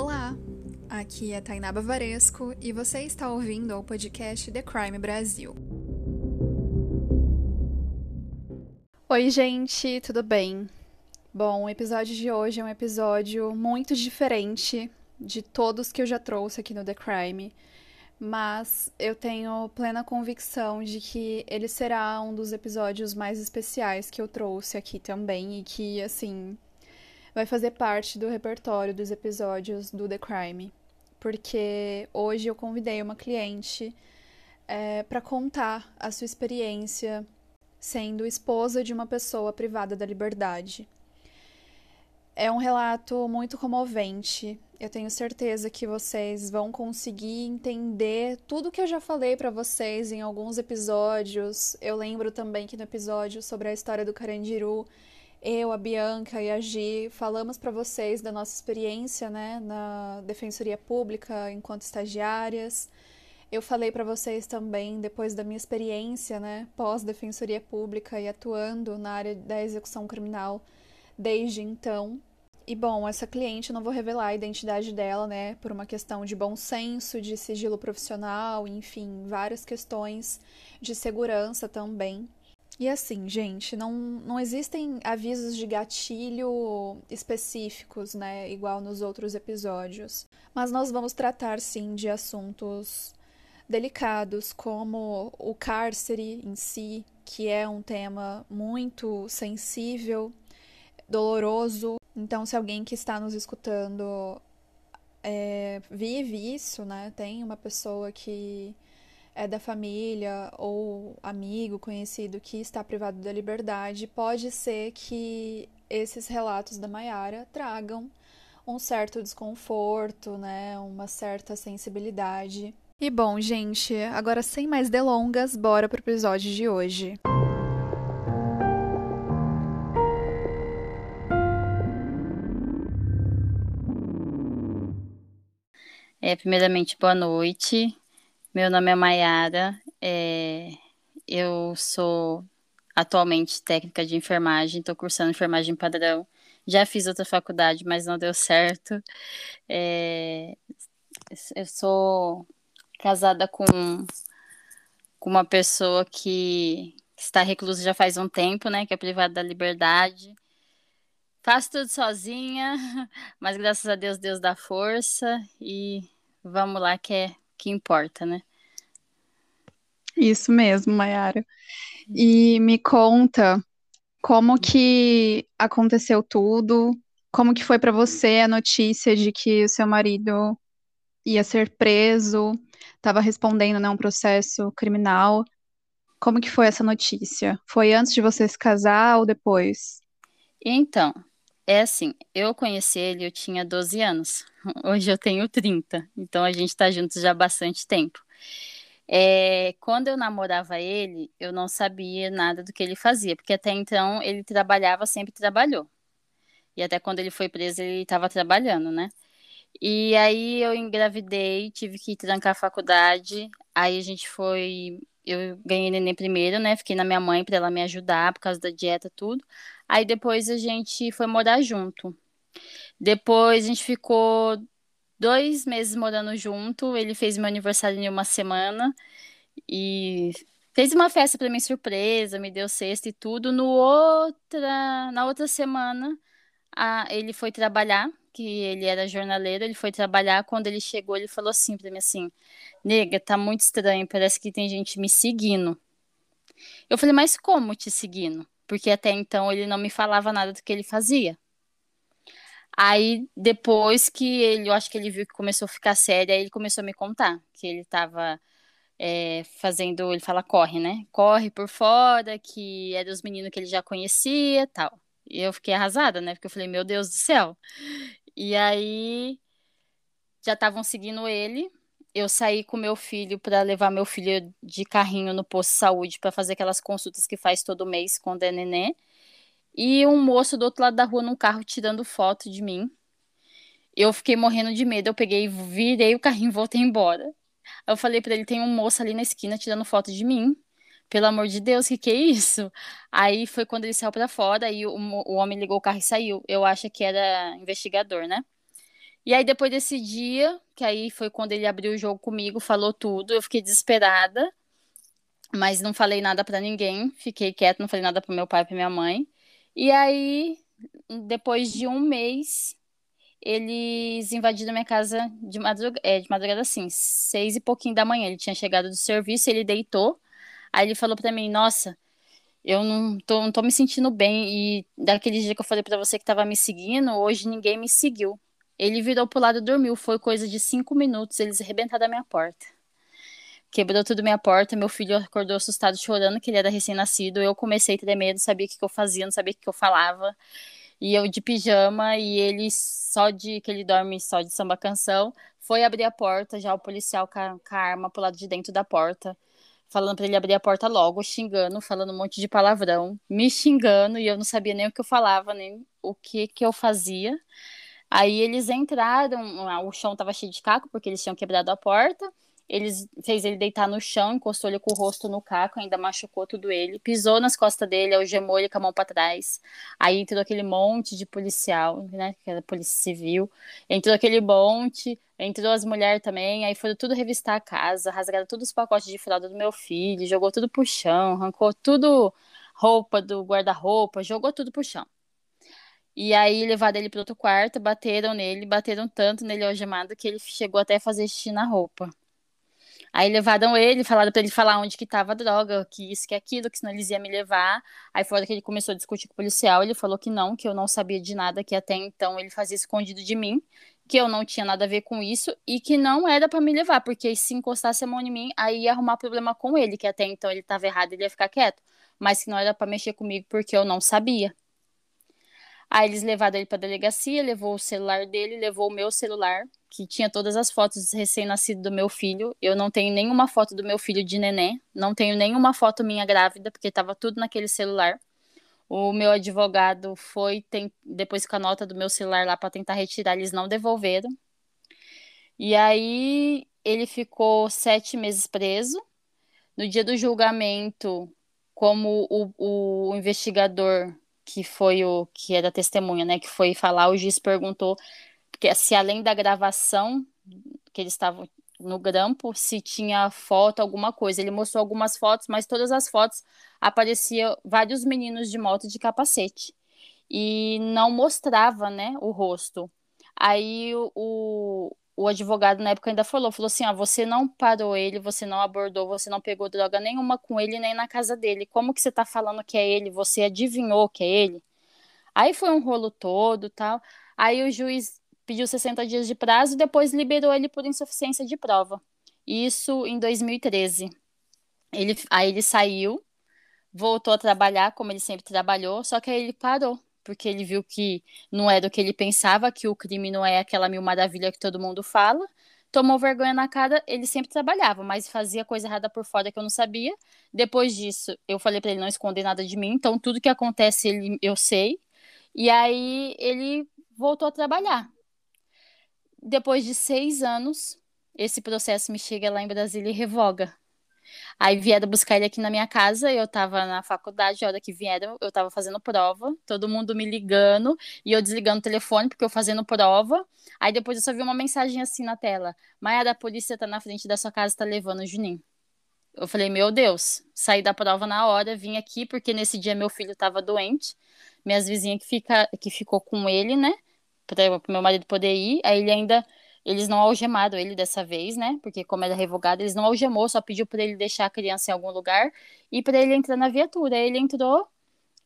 Olá, aqui é Tainá Bavaresco e você está ouvindo ao podcast The Crime Brasil. Oi, gente, tudo bem? Bom, o episódio de hoje é um episódio muito diferente de todos que eu já trouxe aqui no The Crime, mas eu tenho plena convicção de que ele será um dos episódios mais especiais que eu trouxe aqui também e que, assim, vai fazer parte do repertório dos episódios do The Crime, porque hoje eu convidei uma cliente é, para contar a sua experiência sendo esposa de uma pessoa privada da liberdade. É um relato muito comovente. Eu tenho certeza que vocês vão conseguir entender tudo que eu já falei para vocês em alguns episódios. Eu lembro também que no episódio sobre a história do Carandiru eu, a Bianca e a Gi falamos para vocês da nossa experiência né, na Defensoria Pública enquanto estagiárias. Eu falei para vocês também, depois da minha experiência né, pós-Defensoria Pública e atuando na área da execução criminal desde então. E bom, essa cliente, eu não vou revelar a identidade dela, né, por uma questão de bom senso, de sigilo profissional, enfim, várias questões de segurança também. E assim, gente, não, não existem avisos de gatilho específicos, né? Igual nos outros episódios. Mas nós vamos tratar, sim, de assuntos delicados, como o cárcere em si, que é um tema muito sensível, doloroso. Então, se alguém que está nos escutando é, vive isso, né? Tem uma pessoa que é da família ou amigo, conhecido que está privado da liberdade, pode ser que esses relatos da Maiara tragam um certo desconforto, né, uma certa sensibilidade. E bom, gente, agora sem mais delongas, bora pro episódio de hoje. É, primeiramente, boa noite. Meu nome é Mayara, é, eu sou atualmente técnica de enfermagem, estou cursando enfermagem padrão. Já fiz outra faculdade, mas não deu certo. É, eu sou casada com, com uma pessoa que, está reclusa já faz um tempo, né? Que é privada da liberdade. Faço tudo sozinha, mas graças a Deus, Deus dá força e vamos lá que é que importa, né? Isso mesmo, Mayara. E me conta como que aconteceu tudo, como que foi para você a notícia de que o seu marido ia ser preso, estava respondendo né, um processo criminal. Como que foi essa notícia? Foi antes de você se casar ou depois? Então, é assim, eu conheci ele, eu tinha 12 anos. Hoje eu tenho 30. Então a gente está juntos já há bastante tempo. É, quando eu namorava ele, eu não sabia nada do que ele fazia, porque até então ele trabalhava, sempre trabalhou. E até quando ele foi preso, ele estava trabalhando, né? E aí eu engravidei, tive que trancar a faculdade. Aí a gente foi. Eu ganhei neném primeiro, né? Fiquei na minha mãe para ela me ajudar por causa da dieta, tudo. Aí depois a gente foi morar junto. Depois a gente ficou dois meses morando junto. Ele fez meu aniversário em uma semana e fez uma festa para mim surpresa, me deu cesta e tudo. No outra, na outra semana, a, ele foi trabalhar, que ele era jornaleiro, ele foi trabalhar. Quando ele chegou, ele falou assim para mim assim: "Nega, tá muito estranho, parece que tem gente me seguindo". Eu falei: "Mas como te seguindo?" porque até então ele não me falava nada do que ele fazia. Aí, depois que ele, eu acho que ele viu que começou a ficar sério, aí ele começou a me contar que ele estava é, fazendo, ele fala corre, né? Corre por fora, que era os meninos que ele já conhecia tal. E eu fiquei arrasada, né? Porque eu falei, meu Deus do céu. E aí, já estavam seguindo ele, eu saí com meu filho para levar meu filho de carrinho no posto de saúde para fazer aquelas consultas que faz todo mês quando é neném. E um moço do outro lado da rua num carro tirando foto de mim. Eu fiquei morrendo de medo. Eu peguei, virei o carrinho e voltei embora. Eu falei para ele: tem um moço ali na esquina tirando foto de mim. Pelo amor de Deus, que que é isso? Aí foi quando ele saiu para fora e o, o homem ligou o carro e saiu. Eu acho que era investigador, né? E aí, depois desse dia, que aí foi quando ele abriu o jogo comigo, falou tudo, eu fiquei desesperada, mas não falei nada para ninguém, fiquei quieta, não falei nada para meu pai e pra minha mãe. E aí, depois de um mês, eles invadiram minha casa de madrugada, é, de madrugada assim, seis e pouquinho da manhã. Ele tinha chegado do serviço, ele deitou. Aí ele falou para mim: Nossa, eu não tô, não tô me sentindo bem. E daquele dia que eu falei para você que tava me seguindo, hoje ninguém me seguiu. Ele virou pro lado e dormiu. Foi coisa de cinco minutos. Eles arrebentaram a minha porta. Quebrou tudo minha porta. Meu filho acordou assustado, chorando, que ele era recém-nascido. Eu comecei a ter medo, sabia o que, que eu fazia, não sabia o que, que eu falava. E eu de pijama e ele só de que ele dorme só de samba canção. Foi abrir a porta, já o policial com a, com a arma pro lado de dentro da porta, falando para ele abrir a porta logo, xingando, falando um monte de palavrão, me xingando e eu não sabia nem o que eu falava, nem o que que eu fazia. Aí eles entraram, o chão estava cheio de caco porque eles tinham quebrado a porta. Eles fez ele deitar no chão, encostou ele com o rosto no caco, ainda machucou tudo ele, pisou nas costas dele, algemou ele com a mão para trás. Aí entrou aquele monte de policial, né, que era polícia civil. Entrou aquele monte, entrou as mulheres também, aí foram tudo revistar a casa, rasgaram todos os pacotes de fralda do meu filho, jogou tudo pro chão, arrancou tudo roupa do guarda-roupa, jogou tudo pro chão. E aí levaram ele para outro quarto, bateram nele, bateram tanto nele algemado que ele chegou até a fazer xixi na roupa. Aí levaram ele, falaram para ele falar onde que tava a droga, que isso, que aquilo, que senão eles iam me levar. Aí fora que ele começou a discutir com o policial, ele falou que não, que eu não sabia de nada, que até então ele fazia escondido de mim, que eu não tinha nada a ver com isso e que não era para me levar, porque se encostasse a mão em mim, aí ia arrumar problema com ele, que até então ele estava errado, ele ia ficar quieto, mas que não era para mexer comigo porque eu não sabia. Aí eles levaram ele para delegacia, levou o celular dele, levou o meu celular, que tinha todas as fotos recém-nascido do meu filho. Eu não tenho nenhuma foto do meu filho de neném, não tenho nenhuma foto minha grávida, porque estava tudo naquele celular. O meu advogado foi, tem, depois com a nota do meu celular lá para tentar retirar, eles não devolveram. E aí ele ficou sete meses preso. No dia do julgamento, como o, o investigador que foi o que era testemunha, né, que foi falar, o juiz perguntou que se além da gravação que eles estavam no grampo, se tinha foto, alguma coisa. Ele mostrou algumas fotos, mas todas as fotos apareciam vários meninos de moto de capacete e não mostrava, né, o rosto. Aí o, o advogado na época ainda falou, falou assim, ó, você não parou ele, você não abordou, você não pegou droga nenhuma com ele nem na casa dele. Como que você tá falando que é ele? Você adivinhou que é ele? Aí foi um rolo todo, tal. Aí o juiz pediu 60 dias de prazo e depois liberou ele por insuficiência de prova. Isso em 2013. Ele, aí ele saiu, voltou a trabalhar como ele sempre trabalhou, só que aí ele parou porque ele viu que não era o que ele pensava, que o crime não é aquela mil maravilha que todo mundo fala. Tomou vergonha na cara, ele sempre trabalhava, mas fazia coisa errada por fora que eu não sabia. Depois disso, eu falei para ele não esconder nada de mim, então tudo que acontece ele, eu sei. E aí ele voltou a trabalhar. Depois de seis anos, esse processo me chega lá em Brasília e revoga. Aí vieram buscar ele aqui na minha casa, eu tava na faculdade, a hora que vieram, eu tava fazendo prova, todo mundo me ligando e eu desligando o telefone porque eu fazendo prova. Aí depois eu só vi uma mensagem assim na tela: Maia da polícia tá na frente da sua casa, tá levando o Juninho. Eu falei, meu Deus, saí da prova na hora, vim aqui porque nesse dia meu filho tava doente, minhas vizinhas que, fica, que ficou com ele, né? Para meu marido poder ir. Aí ele ainda eles não algemaram ele dessa vez, né? Porque como era revogado, eles não algemou, só pediu para ele deixar a criança em algum lugar e para ele entrar na viatura. Ele entrou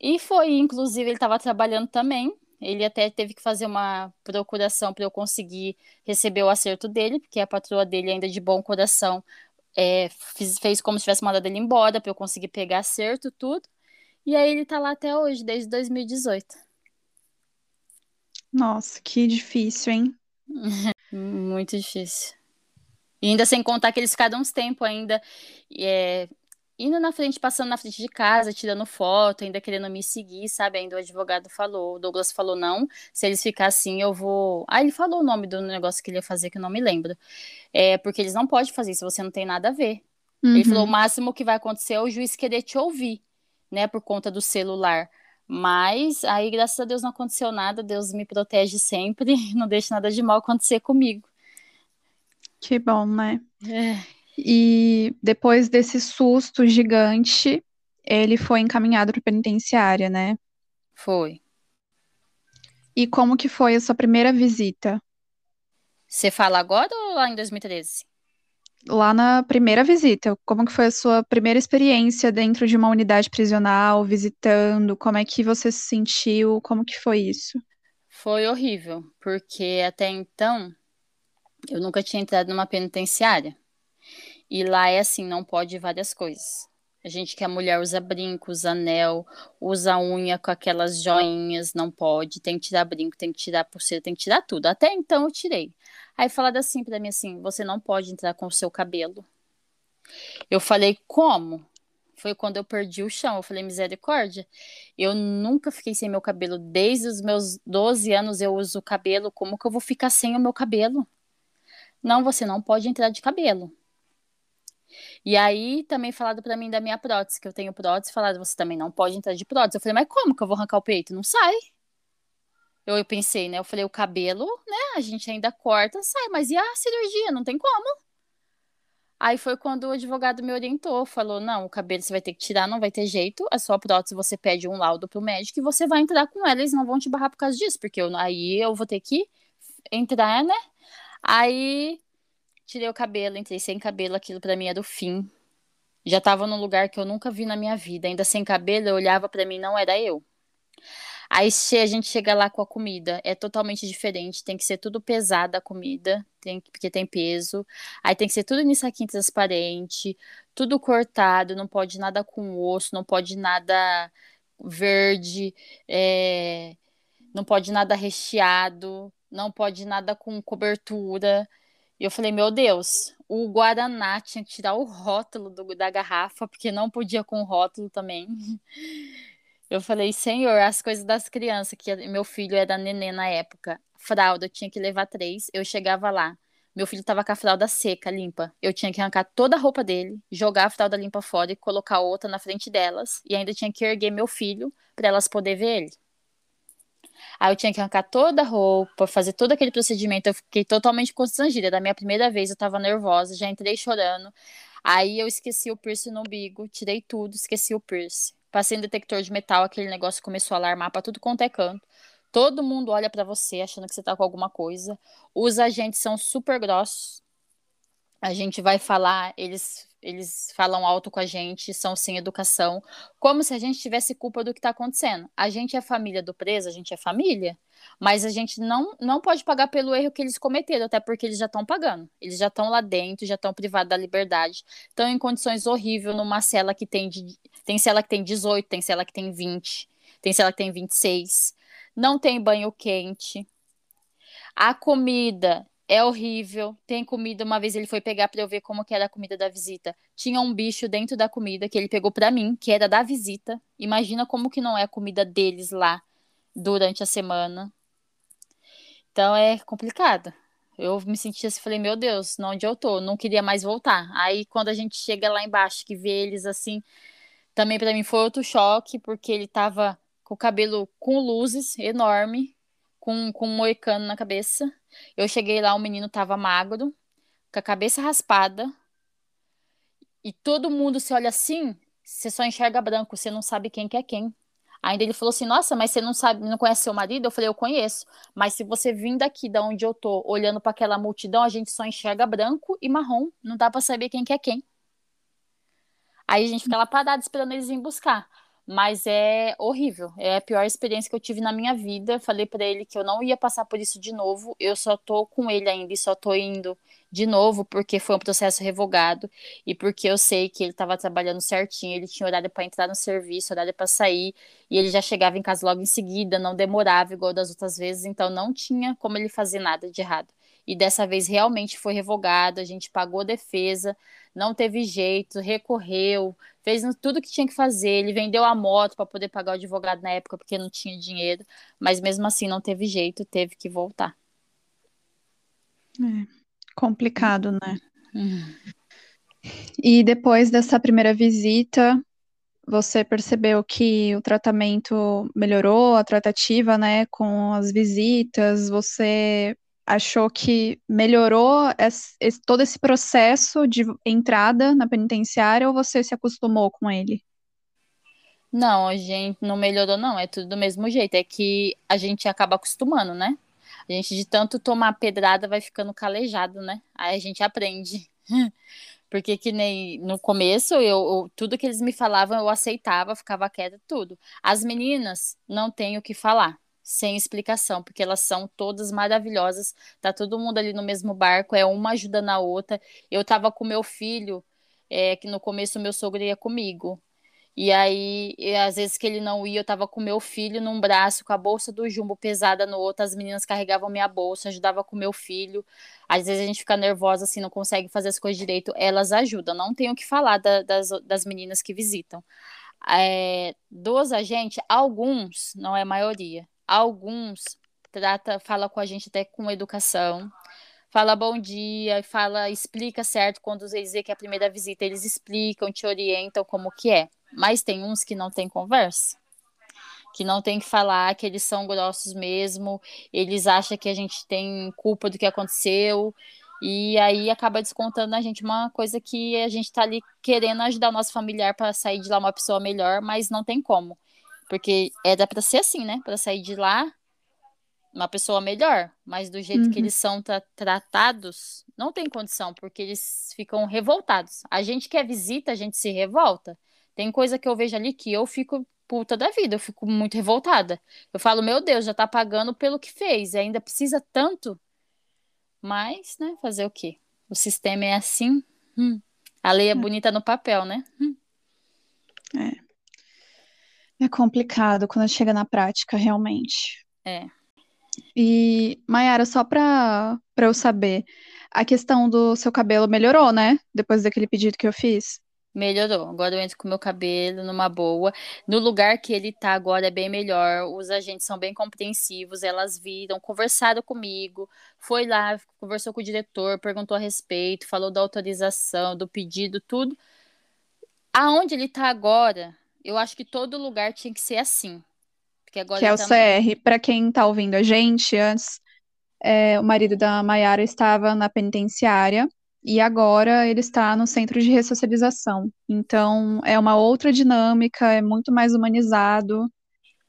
e foi, inclusive ele estava trabalhando também. Ele até teve que fazer uma procuração para eu conseguir receber o acerto dele, porque a patroa dele ainda de bom coração é, fez, fez como se tivesse mandado ele embora para eu conseguir pegar acerto tudo. E aí ele está lá até hoje, desde 2018. Nossa, que difícil, hein? Muito difícil. E ainda sem contar que eles ficaram uns tempos ainda é, indo na frente, passando na frente de casa, tirando foto, ainda querendo me seguir, sabe? Ainda o advogado falou, o Douglas falou não, se eles ficar assim, eu vou. Ah, ele falou o nome do negócio que ele ia fazer, que eu não me lembro. É, porque eles não podem fazer isso, você não tem nada a ver. Uhum. Ele falou, o máximo que vai acontecer é o juiz querer te ouvir, né, por conta do celular Mas aí, graças a Deus, não aconteceu nada. Deus me protege sempre, não deixa nada de mal acontecer comigo. Que bom, né? É. E depois desse susto gigante, ele foi encaminhado para penitenciária, né? Foi. E como que foi a sua primeira visita? Você fala agora ou lá em 2013? Lá na primeira visita, como que foi a sua primeira experiência dentro de uma unidade prisional, visitando? Como é que você se sentiu? Como que foi isso? Foi horrível, porque até então eu nunca tinha entrado numa penitenciária. E lá é assim, não pode várias coisas. A gente que a mulher usa brinco, usa anel, usa unha com aquelas joinhas, não pode, tem que tirar brinco, tem que tirar pulseira, tem que tirar tudo. Até então eu tirei. Aí falaram assim para mim assim, você não pode entrar com o seu cabelo. Eu falei, como? Foi quando eu perdi o chão. Eu falei, misericórdia. Eu nunca fiquei sem meu cabelo. Desde os meus 12 anos eu uso cabelo. Como que eu vou ficar sem o meu cabelo? Não, você não pode entrar de cabelo. E aí também falado para mim da minha prótese, que eu tenho prótese, falaram, você também não pode entrar de prótese. Eu falei, mas como que eu vou arrancar o peito? Não sai. Eu, eu pensei, né? Eu falei, o cabelo, né? A gente ainda corta, sai, mas e a cirurgia? Não tem como. Aí foi quando o advogado me orientou, falou: não, o cabelo você vai ter que tirar, não vai ter jeito. A sua prótese você pede um laudo pro médico e você vai entrar com ela, eles não vão te barrar por causa disso, porque eu, aí eu vou ter que entrar, né? Aí tirei o cabelo, entrei sem cabelo, aquilo para mim era o fim. Já tava num lugar que eu nunca vi na minha vida, ainda sem cabelo, eu olhava para mim, não era eu. Aí a gente chega lá com a comida, é totalmente diferente, tem que ser tudo pesado a comida, tem, porque tem peso. Aí tem que ser tudo em saquinho transparente, tudo cortado, não pode nada com osso, não pode nada verde, é, não pode nada recheado, não pode nada com cobertura. E eu falei, meu Deus, o Guaraná tinha que tirar o rótulo do, da garrafa, porque não podia com rótulo também. Eu falei, senhor, as coisas das crianças, que meu filho era nenê na época. Fralda, eu tinha que levar três. Eu chegava lá. Meu filho tava com a fralda seca, limpa. Eu tinha que arrancar toda a roupa dele, jogar a fralda limpa fora e colocar outra na frente delas. E ainda tinha que erguer meu filho para elas poderem ver ele. Aí eu tinha que arrancar toda a roupa, fazer todo aquele procedimento. Eu fiquei totalmente constrangida. Da minha primeira vez, eu tava nervosa, já entrei chorando. Aí eu esqueci o piercing no umbigo, tirei tudo, esqueci o piercing. Passei no detector de metal, aquele negócio começou a alarmar para tudo quanto é canto. Todo mundo olha para você achando que você tá com alguma coisa. Os agentes são super grossos. A gente vai falar, eles eles falam alto com a gente, são sem educação, como se a gente tivesse culpa do que está acontecendo. A gente é família do preso, a gente é família, mas a gente não, não pode pagar pelo erro que eles cometeram, até porque eles já estão pagando. Eles já estão lá dentro, já estão privados da liberdade, estão em condições horríveis numa cela que tem de, tem cela que tem 18, tem cela que tem 20, tem cela que tem 26. Não tem banho quente. A comida é horrível. Tem comida, uma vez ele foi pegar para eu ver como que era a comida da visita. Tinha um bicho dentro da comida que ele pegou para mim, que era da visita. Imagina como que não é a comida deles lá durante a semana. Então é complicado. Eu me senti assim, falei, meu Deus, onde eu tô? Não queria mais voltar. Aí quando a gente chega lá embaixo, que vê eles assim, também para mim foi outro choque, porque ele tava com o cabelo com luzes enorme, com, com um moicano na cabeça. Eu cheguei lá, o menino tava magro, com a cabeça raspada. E todo mundo se olha assim, você só enxerga branco, você não sabe quem que é quem. Ainda ele falou assim: Nossa, mas você não sabe, não conhece seu marido? Eu falei: Eu conheço. Mas se você vir daqui, da onde eu tô, olhando para aquela multidão, a gente só enxerga branco e marrom. Não dá para saber quem que é quem. Aí a gente fica lá parado esperando eles virem buscar. Mas é horrível. É a pior experiência que eu tive na minha vida. Falei para ele que eu não ia passar por isso de novo. Eu só tô com ele ainda e só tô indo de novo porque foi um processo revogado e porque eu sei que ele estava trabalhando certinho, ele tinha horário para entrar no serviço, horário para sair, e ele já chegava em casa logo em seguida, não demorava igual das outras vezes, então não tinha como ele fazer nada de errado. E dessa vez realmente foi revogado, a gente pagou defesa, não teve jeito, recorreu, fez tudo que tinha que fazer. Ele vendeu a moto para poder pagar o advogado na época porque não tinha dinheiro, mas mesmo assim não teve jeito, teve que voltar. É, complicado, né? Uhum. E depois dessa primeira visita, você percebeu que o tratamento melhorou, a tratativa, né, com as visitas, você achou que melhorou esse, esse, todo esse processo de entrada na penitenciária ou você se acostumou com ele? Não, a gente não melhorou, não. É tudo do mesmo jeito. É que a gente acaba acostumando, né? A gente, de tanto tomar pedrada, vai ficando calejado, né? Aí a gente aprende. Porque que nem no começo, eu, eu, tudo que eles me falavam, eu aceitava, ficava quieta, tudo. As meninas, não tenho o que falar sem explicação, porque elas são todas maravilhosas, tá todo mundo ali no mesmo barco, é uma ajudando a outra. Eu tava com meu filho, é, que no começo meu sogro ia comigo. E aí, e às vezes que ele não ia, eu tava com meu filho num braço, com a bolsa do jumbo pesada no outro, as meninas carregavam minha bolsa, ajudava com meu filho. Às vezes a gente fica nervosa assim, não consegue fazer as coisas direito, elas ajudam. Não tenho o que falar da, das, das meninas que visitam. É, dos agentes, alguns, não é a maioria, alguns trata, fala com a gente até com educação, fala bom dia, fala, explica certo quando eles dizem que é a primeira visita, eles explicam, te orientam como que é. Mas tem uns que não tem conversa, que não tem que falar, que eles são grossos mesmo, eles acham que a gente tem culpa do que aconteceu, e aí acaba descontando na gente uma coisa que a gente está ali querendo ajudar o nosso familiar para sair de lá uma pessoa melhor, mas não tem como. Porque era para ser assim, né? Para sair de lá uma pessoa melhor, mas do jeito uhum. que eles são tra tratados, não tem condição, porque eles ficam revoltados. A gente que é visita, a gente se revolta. Tem coisa que eu vejo ali que eu fico puta da vida, eu fico muito revoltada. Eu falo, meu Deus, já tá pagando pelo que fez, e ainda precisa tanto. Mas, né, fazer o quê? O sistema é assim. Hum. A lei é, é. bonita no papel, né? Hum. É. É complicado quando chega na prática, realmente. É. E, Mayara, só para eu saber, a questão do seu cabelo melhorou, né? Depois daquele pedido que eu fiz? Melhorou. Agora eu entro com o meu cabelo numa boa. No lugar que ele tá agora é bem melhor. Os agentes são bem compreensivos. Elas viram, conversaram comigo. Foi lá, conversou com o diretor, perguntou a respeito, falou da autorização, do pedido, tudo. Aonde ele tá agora, eu acho que todo lugar tinha que ser assim. Porque agora que é o tá... CR. Para quem está ouvindo a gente, antes é, o marido da Mayara estava na penitenciária e agora ele está no centro de ressocialização. Então é uma outra dinâmica, é muito mais humanizado.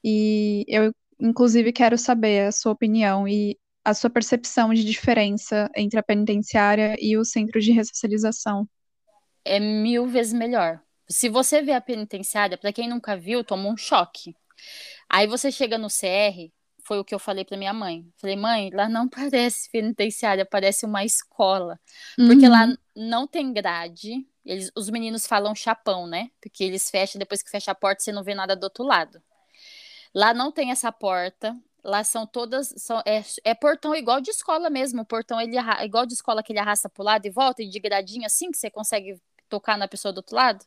E eu, inclusive, quero saber a sua opinião e a sua percepção de diferença entre a penitenciária e o centro de ressocialização. É mil vezes melhor. Se você vê a penitenciária, para quem nunca viu, toma um choque. Aí você chega no CR, foi o que eu falei para minha mãe. Falei, mãe, lá não parece penitenciária, parece uma escola. Porque uhum. lá não tem grade. Eles, os meninos falam chapão, né? Porque eles fecham, depois que fecha a porta, você não vê nada do outro lado. Lá não tem essa porta. Lá são todas. São, é, é portão igual de escola mesmo. O portão ele igual de escola que ele arrasta pro lado e volta, e de gradinho assim, que você consegue tocar na pessoa do outro lado.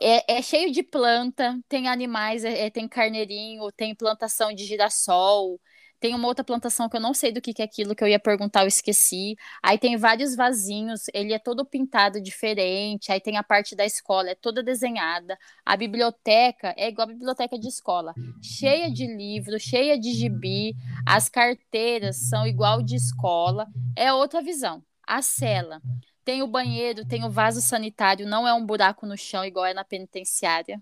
É, é, cheio de planta, tem animais, é, é, tem carneirinho, tem plantação de girassol, tem uma outra plantação que eu não sei do que, que é aquilo que eu ia perguntar, eu esqueci. Aí tem vários vasinhos, ele é todo pintado diferente, aí tem a parte da escola, é toda desenhada. A biblioteca é igual a biblioteca de escola, cheia de livros, cheia de gibi, as carteiras são igual de escola, é outra visão. A cela tem o banheiro, tem o vaso sanitário, não é um buraco no chão igual é na penitenciária.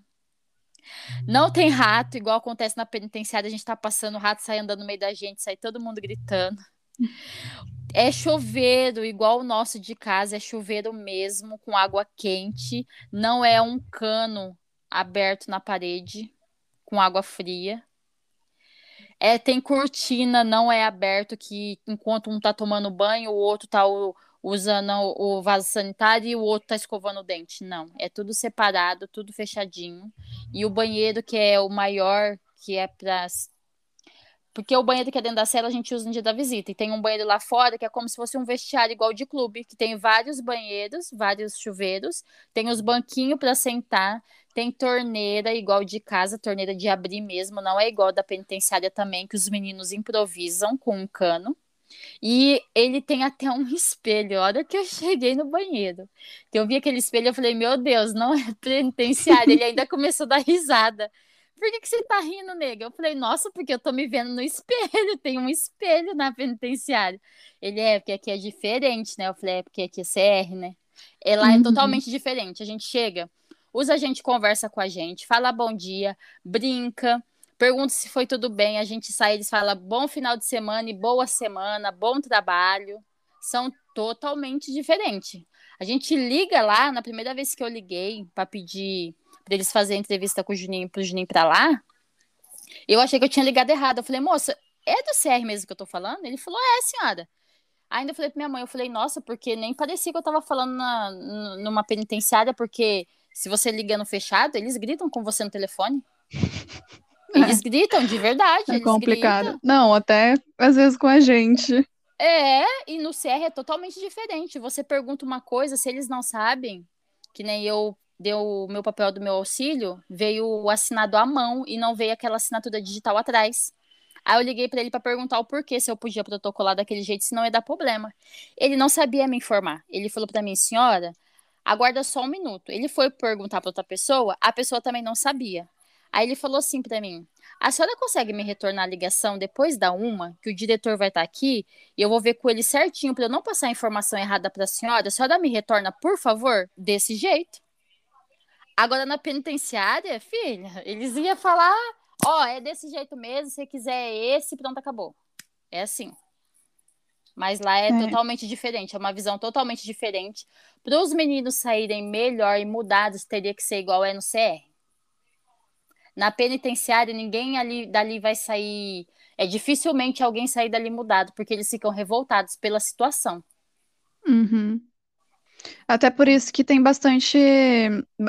Não tem rato, igual acontece na penitenciária, a gente tá passando, o rato sai andando no meio da gente, sai todo mundo gritando. É chuveiro, igual o nosso de casa, é chuveiro mesmo, com água quente. Não é um cano aberto na parede, com água fria. É, tem cortina, não é aberto, que enquanto um tá tomando banho, o outro tá o, usando o vaso sanitário e o outro tá escovando o dente. Não, é tudo separado, tudo fechadinho. E o banheiro, que é o maior, que é para porque o banheiro que é dentro da cela a gente usa no dia da visita. E tem um banheiro lá fora que é como se fosse um vestiário igual de clube, que tem vários banheiros, vários chuveiros, tem os banquinhos para sentar, tem torneira igual de casa, torneira de abrir mesmo, não é igual da penitenciária também, que os meninos improvisam com um cano. E ele tem até um espelho. A hora que eu cheguei no banheiro, que eu vi aquele espelho, eu falei, meu Deus, não é penitenciário. ele ainda começou a dar risada. Por que, que você tá rindo, nega? Eu falei, nossa, porque eu tô me vendo no espelho, tem um espelho na penitenciária. Ele é, porque aqui é diferente, né? Eu falei, é porque aqui é CR, né? E lá é uhum. é totalmente diferente. A gente chega, usa a gente conversa com a gente, fala bom dia, brinca, pergunta se foi tudo bem, a gente sai, eles falam bom final de semana e boa semana, bom trabalho. São totalmente diferentes. A gente liga lá, na primeira vez que eu liguei para pedir para eles fazerem entrevista com o Juninho, pro Juninho para lá, eu achei que eu tinha ligado errado. Eu falei, moça, é do CR mesmo que eu tô falando? Ele falou, é, senhora. Ainda eu falei pra minha mãe, eu falei, nossa, porque nem parecia que eu tava falando na, numa penitenciária, porque se você liga no fechado, eles gritam com você no telefone. Eles é. gritam de verdade. É complicado. Gritam. Não, até às vezes com a gente. É, e no CR é totalmente diferente. Você pergunta uma coisa, se eles não sabem, que nem eu deu o meu papel do meu auxílio, veio assinado à mão e não veio aquela assinatura digital atrás. Aí eu liguei para ele para perguntar o porquê, se eu podia protocolar daquele jeito, se não ia dar problema. Ele não sabia me informar. Ele falou para mim, senhora, aguarda só um minuto. Ele foi perguntar para outra pessoa, a pessoa também não sabia. Aí ele falou assim para mim: a senhora consegue me retornar a ligação depois da uma, que o diretor vai estar tá aqui, e eu vou ver com ele certinho para eu não passar a informação errada para a senhora? A senhora me retorna, por favor, desse jeito? Agora na penitenciária, filha, eles iam falar Ó, oh, é desse jeito mesmo, se quiser esse, pronto, acabou. É assim. Mas lá é, é. totalmente diferente, é uma visão totalmente diferente. Para os meninos saírem melhor e mudados, teria que ser igual é no CR. Na penitenciária, ninguém ali dali vai sair. É dificilmente alguém sair dali mudado, porque eles ficam revoltados pela situação. Uhum. Até por isso que tem bastante.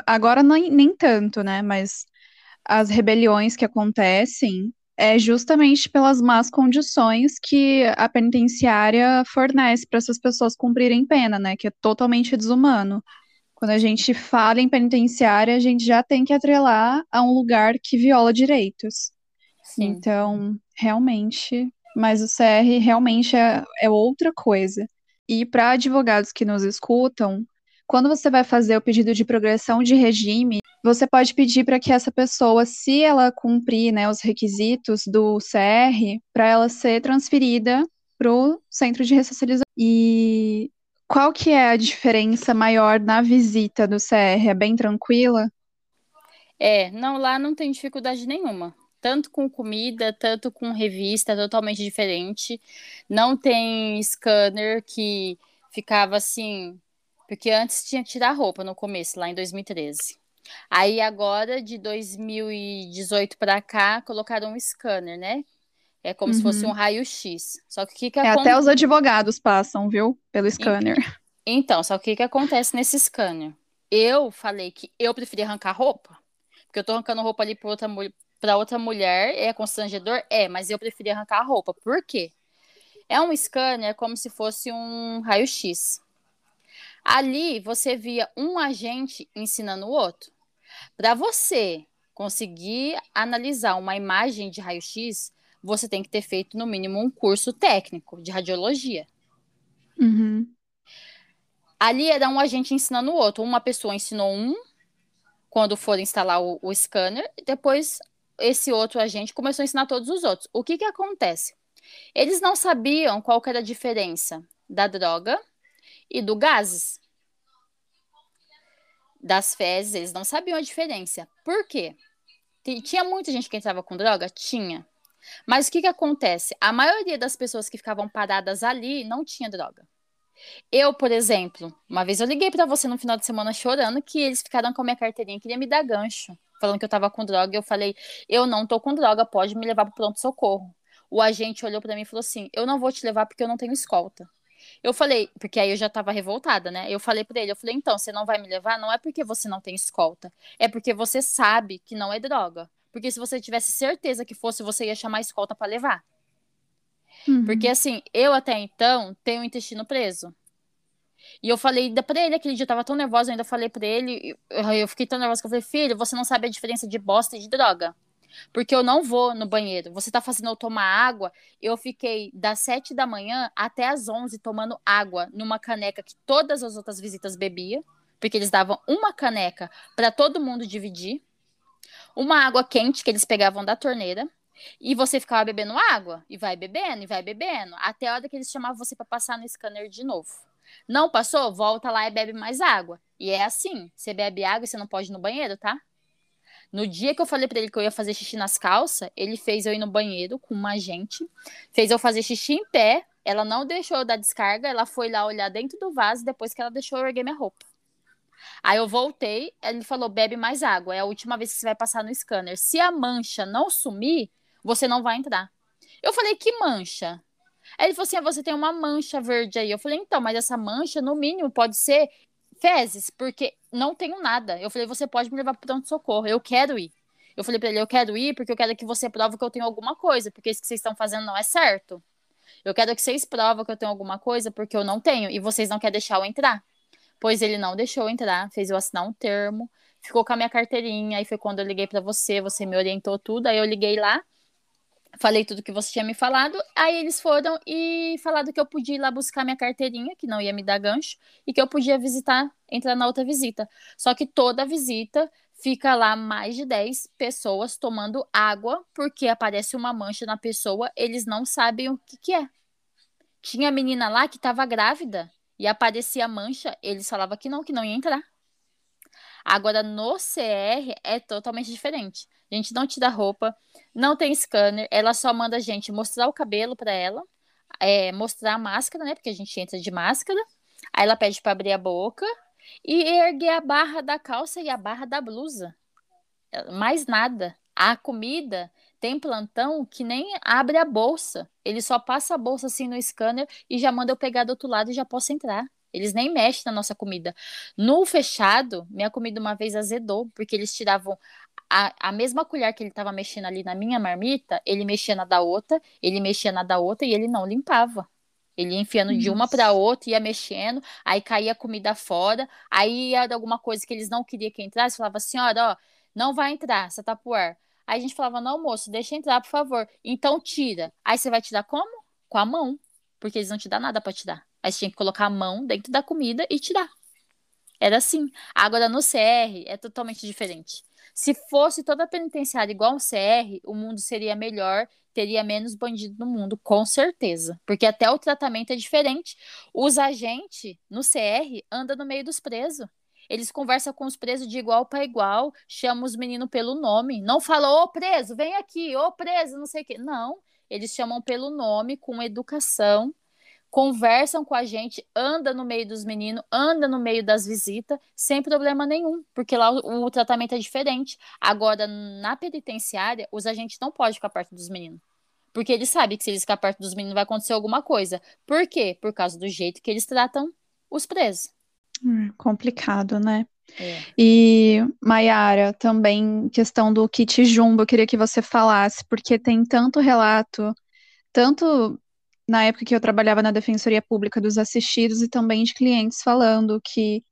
Agora nem, nem tanto, né? Mas as rebeliões que acontecem é justamente pelas más condições que a penitenciária fornece para essas pessoas cumprirem pena, né? Que é totalmente desumano. Quando a gente fala em penitenciária, a gente já tem que atrelar a um lugar que viola direitos. Sim. Então, realmente, mas o CR realmente é, é outra coisa. E para advogados que nos escutam, quando você vai fazer o pedido de progressão de regime, você pode pedir para que essa pessoa, se ela cumprir né, os requisitos do CR, para ela ser transferida para o centro de ressocialização. E qual que é a diferença maior na visita do CR? É bem tranquila? É, não, lá não tem dificuldade nenhuma. Tanto com comida, tanto com revista, totalmente diferente. Não tem scanner que ficava assim. Porque antes tinha que tirar roupa no começo, lá em 2013. Aí agora, de 2018 para cá, colocaram um scanner, né? É como uhum. se fosse um uhum. raio-x. Só que o que, que é, acontece... Até os advogados passam, viu? Pelo scanner. Então, só que o que, que acontece nesse scanner? Eu falei que eu preferia arrancar roupa, porque eu tô arrancando roupa ali para outra, pra outra mulher, é constrangedor? É, mas eu preferia arrancar a roupa. Por quê? É um scanner como se fosse um raio-x. Ali você via um agente ensinando o outro. Para você conseguir analisar uma imagem de raio-x, você tem que ter feito no mínimo um curso técnico de radiologia. Uhum. Ali era um agente ensinando o outro. Uma pessoa ensinou um quando for instalar o, o scanner, e depois esse outro agente começou a ensinar todos os outros. O que, que acontece? Eles não sabiam qual era a diferença da droga e do gases. Das fezes, eles não sabiam a diferença. Por quê? Tinha muita gente que entrava com droga? Tinha. Mas o que, que acontece? A maioria das pessoas que ficavam paradas ali não tinha droga. Eu, por exemplo, uma vez eu liguei para você no final de semana chorando que eles ficaram com a minha carteirinha, queria me dar gancho, falando que eu tava com droga. Eu falei, eu não tô com droga, pode me levar pro pronto-socorro. O agente olhou para mim e falou assim: eu não vou te levar porque eu não tenho escolta. Eu falei, porque aí eu já tava revoltada, né? Eu falei para ele, eu falei, então, você não vai me levar? Não é porque você não tem escolta, é porque você sabe que não é droga. Porque se você tivesse certeza que fosse, você ia chamar a escolta para levar. Uhum. Porque assim, eu até então tenho o intestino preso. E eu falei ainda pra ele, aquele dia eu tava tão nervosa, eu ainda falei pra ele, eu fiquei tão nervosa que eu falei, filho, você não sabe a diferença de bosta e de droga. Porque eu não vou no banheiro. Você tá fazendo eu tomar água. Eu fiquei das sete da manhã até as onze tomando água numa caneca que todas as outras visitas bebiam. Porque eles davam uma caneca para todo mundo dividir. Uma água quente que eles pegavam da torneira. E você ficava bebendo água. E vai bebendo, e vai bebendo. Até a hora que eles chamavam você para passar no scanner de novo. Não passou? Volta lá e bebe mais água. E é assim: você bebe água e você não pode ir no banheiro, tá? No dia que eu falei para ele que eu ia fazer xixi nas calças, ele fez eu ir no banheiro com uma gente, fez eu fazer xixi em pé. Ela não deixou eu dar descarga, ela foi lá olhar dentro do vaso depois que ela deixou eu erguer minha roupa. Aí eu voltei, ele falou: bebe mais água, é a última vez que você vai passar no scanner. Se a mancha não sumir, você não vai entrar. Eu falei: que mancha? Aí ele falou assim: ah, você tem uma mancha verde aí. Eu falei: então, mas essa mancha, no mínimo, pode ser fezes, porque não tenho nada. Eu falei: você pode me levar para pronto-socorro, eu quero ir. Eu falei para ele: eu quero ir porque eu quero que você prove que eu tenho alguma coisa, porque isso que vocês estão fazendo não é certo. Eu quero que vocês provem que eu tenho alguma coisa, porque eu não tenho, e vocês não querem deixar eu entrar. Pois ele não deixou entrar, fez eu assinar um termo, ficou com a minha carteirinha, aí foi quando eu liguei para você, você me orientou tudo, aí eu liguei lá, falei tudo que você tinha me falado. Aí eles foram e falaram que eu podia ir lá buscar minha carteirinha, que não ia me dar gancho, e que eu podia visitar, entrar na outra visita. Só que toda visita fica lá mais de 10 pessoas tomando água, porque aparece uma mancha na pessoa, eles não sabem o que, que é. Tinha menina lá que estava grávida e aparecia mancha, eles falavam que não, que não ia entrar. Agora no CR é totalmente diferente. A gente não tira roupa, não tem scanner, ela só manda a gente mostrar o cabelo para ela, é, mostrar a máscara, né? Porque a gente entra de máscara. Aí ela pede para abrir a boca e erguer a barra da calça e a barra da blusa. Mais nada. A comida tem plantão que nem abre a bolsa. Ele só passa a bolsa assim no scanner e já manda eu pegar do outro lado e já posso entrar. Eles nem mexem na nossa comida. No fechado, minha comida uma vez azedou, porque eles tiravam a, a mesma colher que ele estava mexendo ali na minha marmita, ele mexia na da outra, ele mexia na da outra e ele não limpava. Ele ia enfiando Nossa. de uma para outra, ia mexendo, aí caía a comida fora, aí ia alguma coisa que eles não queriam que entrasse, falava, senhora, ó, não vai entrar, essa tapuer. Aí a gente falava, não, moço, deixa entrar, por favor. Então tira. Aí você vai tirar como? Com a mão, porque eles não te dão nada para tirar. Aí você tinha que colocar a mão dentro da comida e tirar. Era assim. Agora no CR é totalmente diferente. Se fosse toda a penitenciária igual um CR, o mundo seria melhor, teria menos bandido no mundo, com certeza. Porque até o tratamento é diferente. Os agentes no CR andam no meio dos presos. Eles conversam com os presos de igual para igual, chamam os meninos pelo nome. Não falam, ô preso, vem aqui, ô preso, não sei o quê. Não, eles chamam pelo nome, com educação, conversam com a gente, anda no meio dos meninos, anda no meio das visitas, sem problema nenhum, porque lá o, o tratamento é diferente. Agora, na penitenciária, os agentes não podem ficar perto dos meninos. Porque eles sabem que se eles ficar perto dos meninos vai acontecer alguma coisa. Por quê? Por causa do jeito que eles tratam os presos. Hum, complicado, né? É. E, Mayara, também questão do kit jumbo, eu queria que você falasse, porque tem tanto relato, tanto na época que eu trabalhava na Defensoria Pública dos assistidos e também de clientes falando que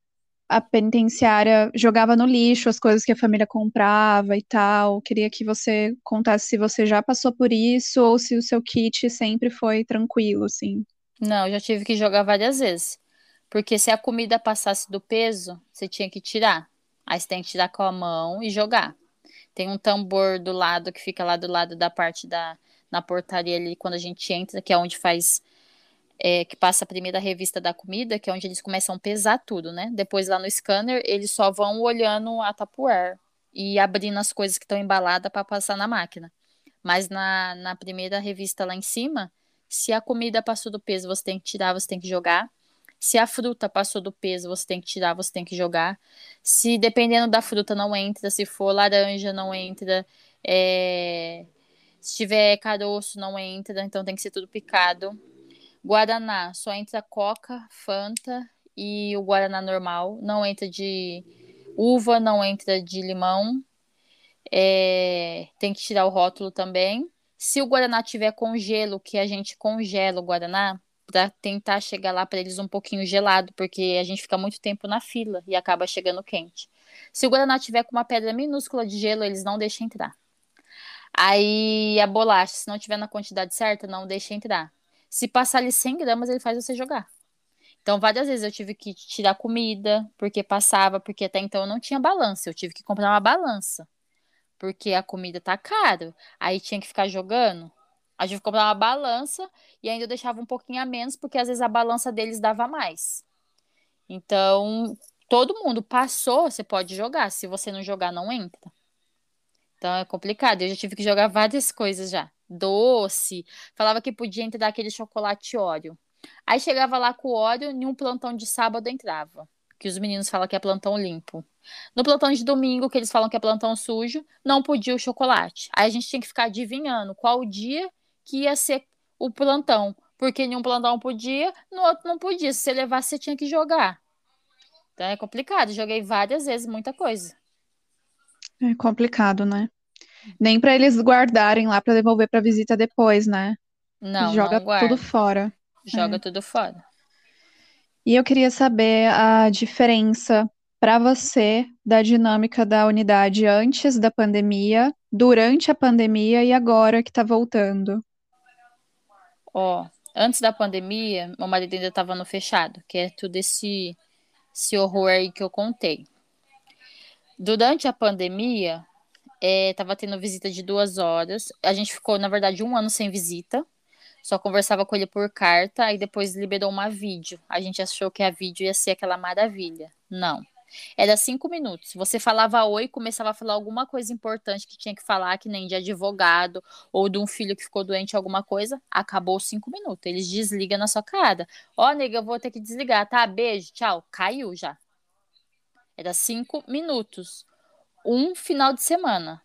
a penitenciária jogava no lixo as coisas que a família comprava e tal. Queria que você contasse se você já passou por isso ou se o seu kit sempre foi tranquilo, assim. Não, já tive que jogar várias vezes. Porque se a comida passasse do peso, você tinha que tirar. Aí você tem que tirar com a mão e jogar. Tem um tambor do lado que fica lá do lado da parte da, na portaria ali quando a gente entra, que é onde faz. É, que passa a primeira revista da comida, que é onde eles começam a pesar tudo, né? Depois lá no scanner, eles só vão olhando a tapuer e abrindo as coisas que estão embaladas para passar na máquina. Mas na, na primeira revista lá em cima, se a comida passou do peso, você tem que tirar, você tem que jogar. Se a fruta passou do peso, você tem que tirar, você tem que jogar. Se dependendo da fruta não entra, se for laranja não entra, é... Se tiver caroço, não entra, então tem que ser tudo picado. Guaraná, só entra Coca, Fanta e o Guaraná normal. Não entra de uva, não entra de limão. É... Tem que tirar o rótulo também. Se o Guaraná tiver congelo, que a gente congela o Guaraná, para tentar chegar lá para eles um pouquinho gelado, porque a gente fica muito tempo na fila e acaba chegando quente. Se o Guaraná tiver com uma pedra minúscula de gelo, eles não deixam entrar. Aí a bolacha, se não tiver na quantidade certa, não deixa entrar. Se passar ali 100 gramas, ele faz você jogar. Então, várias vezes eu tive que tirar comida, porque passava, porque até então eu não tinha balança. Eu tive que comprar uma balança, porque a comida tá caro. Aí tinha que ficar jogando. A gente comprar uma balança e ainda deixava um pouquinho a menos, porque às vezes a balança deles dava mais. Então, todo mundo passou, você pode jogar. Se você não jogar, não entra. Então é complicado. Eu já tive que jogar várias coisas já. Doce. Falava que podia entrar aquele chocolate óleo. Aí chegava lá com o óleo, em um plantão de sábado entrava. Que os meninos falam que é plantão limpo. No plantão de domingo, que eles falam que é plantão sujo, não podia o chocolate. Aí a gente tinha que ficar adivinhando qual dia que ia ser o plantão. Porque em um plantão podia, no outro não podia. Se você levasse, você tinha que jogar. Então é complicado. Joguei várias vezes muita coisa. É complicado, né? Nem para eles guardarem lá para devolver para visita depois, né? Não, Joga não tudo fora. Joga É. tudo fora. E eu queria saber a diferença para você da dinâmica da unidade antes da pandemia, durante a pandemia e agora que tá voltando. Ó, antes da pandemia, meu marido ainda estava no fechado, que é tudo esse, esse horror aí que eu contei. Durante a pandemia, é, tava tendo visita de duas horas. A gente ficou, na verdade, um ano sem visita. Só conversava com ele por carta, aí depois liberou uma vídeo. A gente achou que a vídeo ia ser aquela maravilha. Não. Era cinco minutos. Você falava oi, começava a falar alguma coisa importante que tinha que falar, que nem de advogado ou de um filho que ficou doente, alguma coisa. Acabou os cinco minutos. Eles desligam na sua cara. Ó, nega, eu vou ter que desligar, tá? Beijo, tchau. Caiu já. Era cinco minutos. Um final de semana.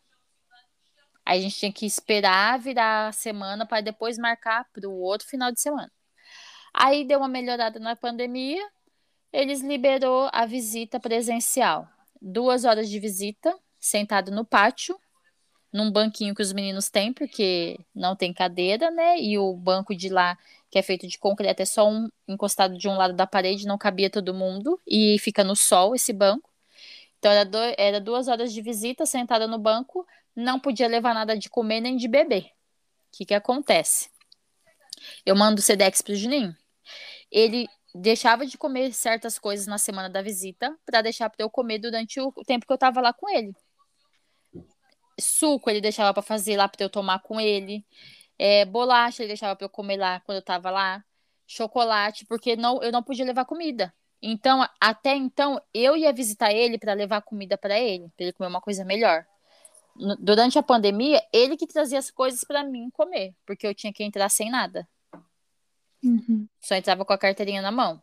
Aí a gente tinha que esperar virar a semana para depois marcar para o outro final de semana. Aí deu uma melhorada na pandemia, eles liberou a visita presencial. Duas horas de visita, sentado no pátio, num banquinho que os meninos têm, porque não tem cadeira, né? E o banco de lá, que é feito de concreto, é só um encostado de um lado da parede, não cabia todo mundo, e fica no sol esse banco. Então era, do, era duas horas de visita, sentada no banco, não podia levar nada de comer nem de beber. O que, que acontece? Eu mando o Sedex pro Juninho. Ele deixava de comer certas coisas na semana da visita para deixar para eu comer durante o tempo que eu tava lá com ele. Suco ele deixava para fazer lá para eu tomar com ele. É, bolacha ele deixava para eu comer lá quando eu tava lá. Chocolate, porque não, eu não podia levar comida. Então, até então, eu ia visitar ele para levar comida para ele, para ele comer uma coisa melhor durante a pandemia, ele que trazia as coisas para mim comer, porque eu tinha que entrar sem nada. Uhum. Só entrava com a carteirinha na mão.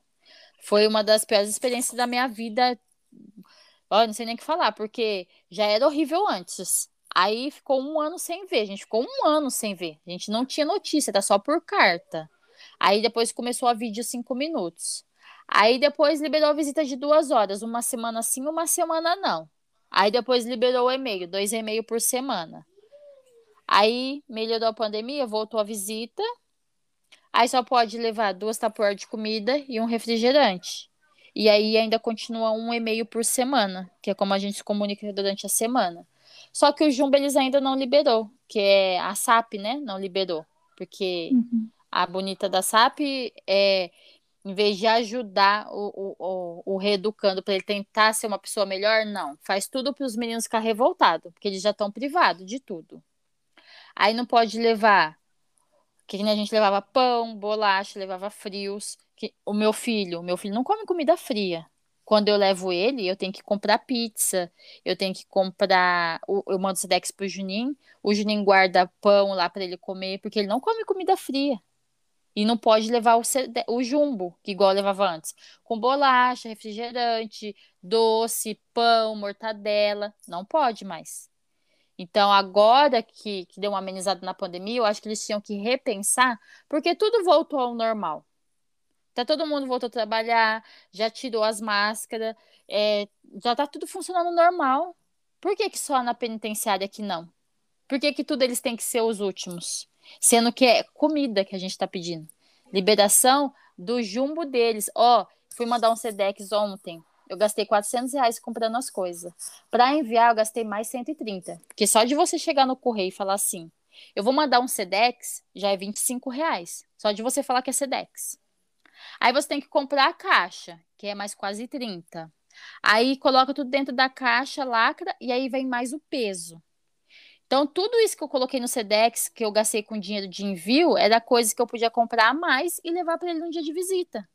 Foi uma das piores experiências da minha vida. Olha, não sei nem o que falar, porque já era horrível antes. Aí ficou um ano sem ver. A gente ficou um ano sem ver. A gente não tinha notícia, era só por carta. Aí depois começou a vídeo cinco minutos. Aí depois liberou a visita de duas horas, uma semana sim, uma semana não. Aí depois liberou o e-mail, dois e-mails por semana. Aí melhorou a pandemia, voltou a visita. Aí só pode levar duas tapoeiras de comida e um refrigerante. E aí ainda continua um e-mail por semana, que é como a gente se comunica durante a semana. Só que o Jumbo eles ainda não liberou, que é a SAP, né? Não liberou. Porque Uhum. a bonita da SAP é em vez de ajudar o, o, o, o reeducando para ele tentar ser uma pessoa melhor, não. Faz tudo para os meninos ficar revoltados, porque eles já estão privados de tudo. Aí não pode levar. Que a gente levava pão, bolacha, levava frios. Que, o meu filho, o meu filho não come comida fria. Quando eu levo ele, eu tenho que comprar pizza, eu tenho que comprar. Eu mando Sedex pro Juninho, o Juninho guarda pão lá para ele comer, porque ele não come comida fria. E não pode levar o, o jumbo, que igual levava antes. Com bolacha, refrigerante, doce, pão, mortadela. Não pode mais. Então, agora que, que deu uma amenizada na pandemia, eu acho que eles tinham que repensar, porque tudo voltou ao normal. Tá todo mundo voltou a trabalhar, já tirou as máscaras, é, já tá tudo funcionando normal. Por que, que só na penitenciária que não? Por que, que tudo eles têm que ser os últimos? Sendo que é comida que a gente está pedindo. Liberação do jumbo deles. Ó, oh, fui mandar um Sedex ontem. Eu gastei 400 reais comprando as coisas. Para enviar, eu gastei mais 130. Porque só de você chegar no correio e falar assim, eu vou mandar um Sedex, já é 25 reais. Só de você falar que é Sedex. Aí você tem que comprar a caixa, que é mais quase 30. Aí coloca tudo dentro da caixa, lacra, e aí vem mais o peso. Então, tudo isso que eu coloquei no Sedex, que eu gastei com dinheiro de envio, era coisa que eu podia comprar a mais e levar para ele no dia de visita.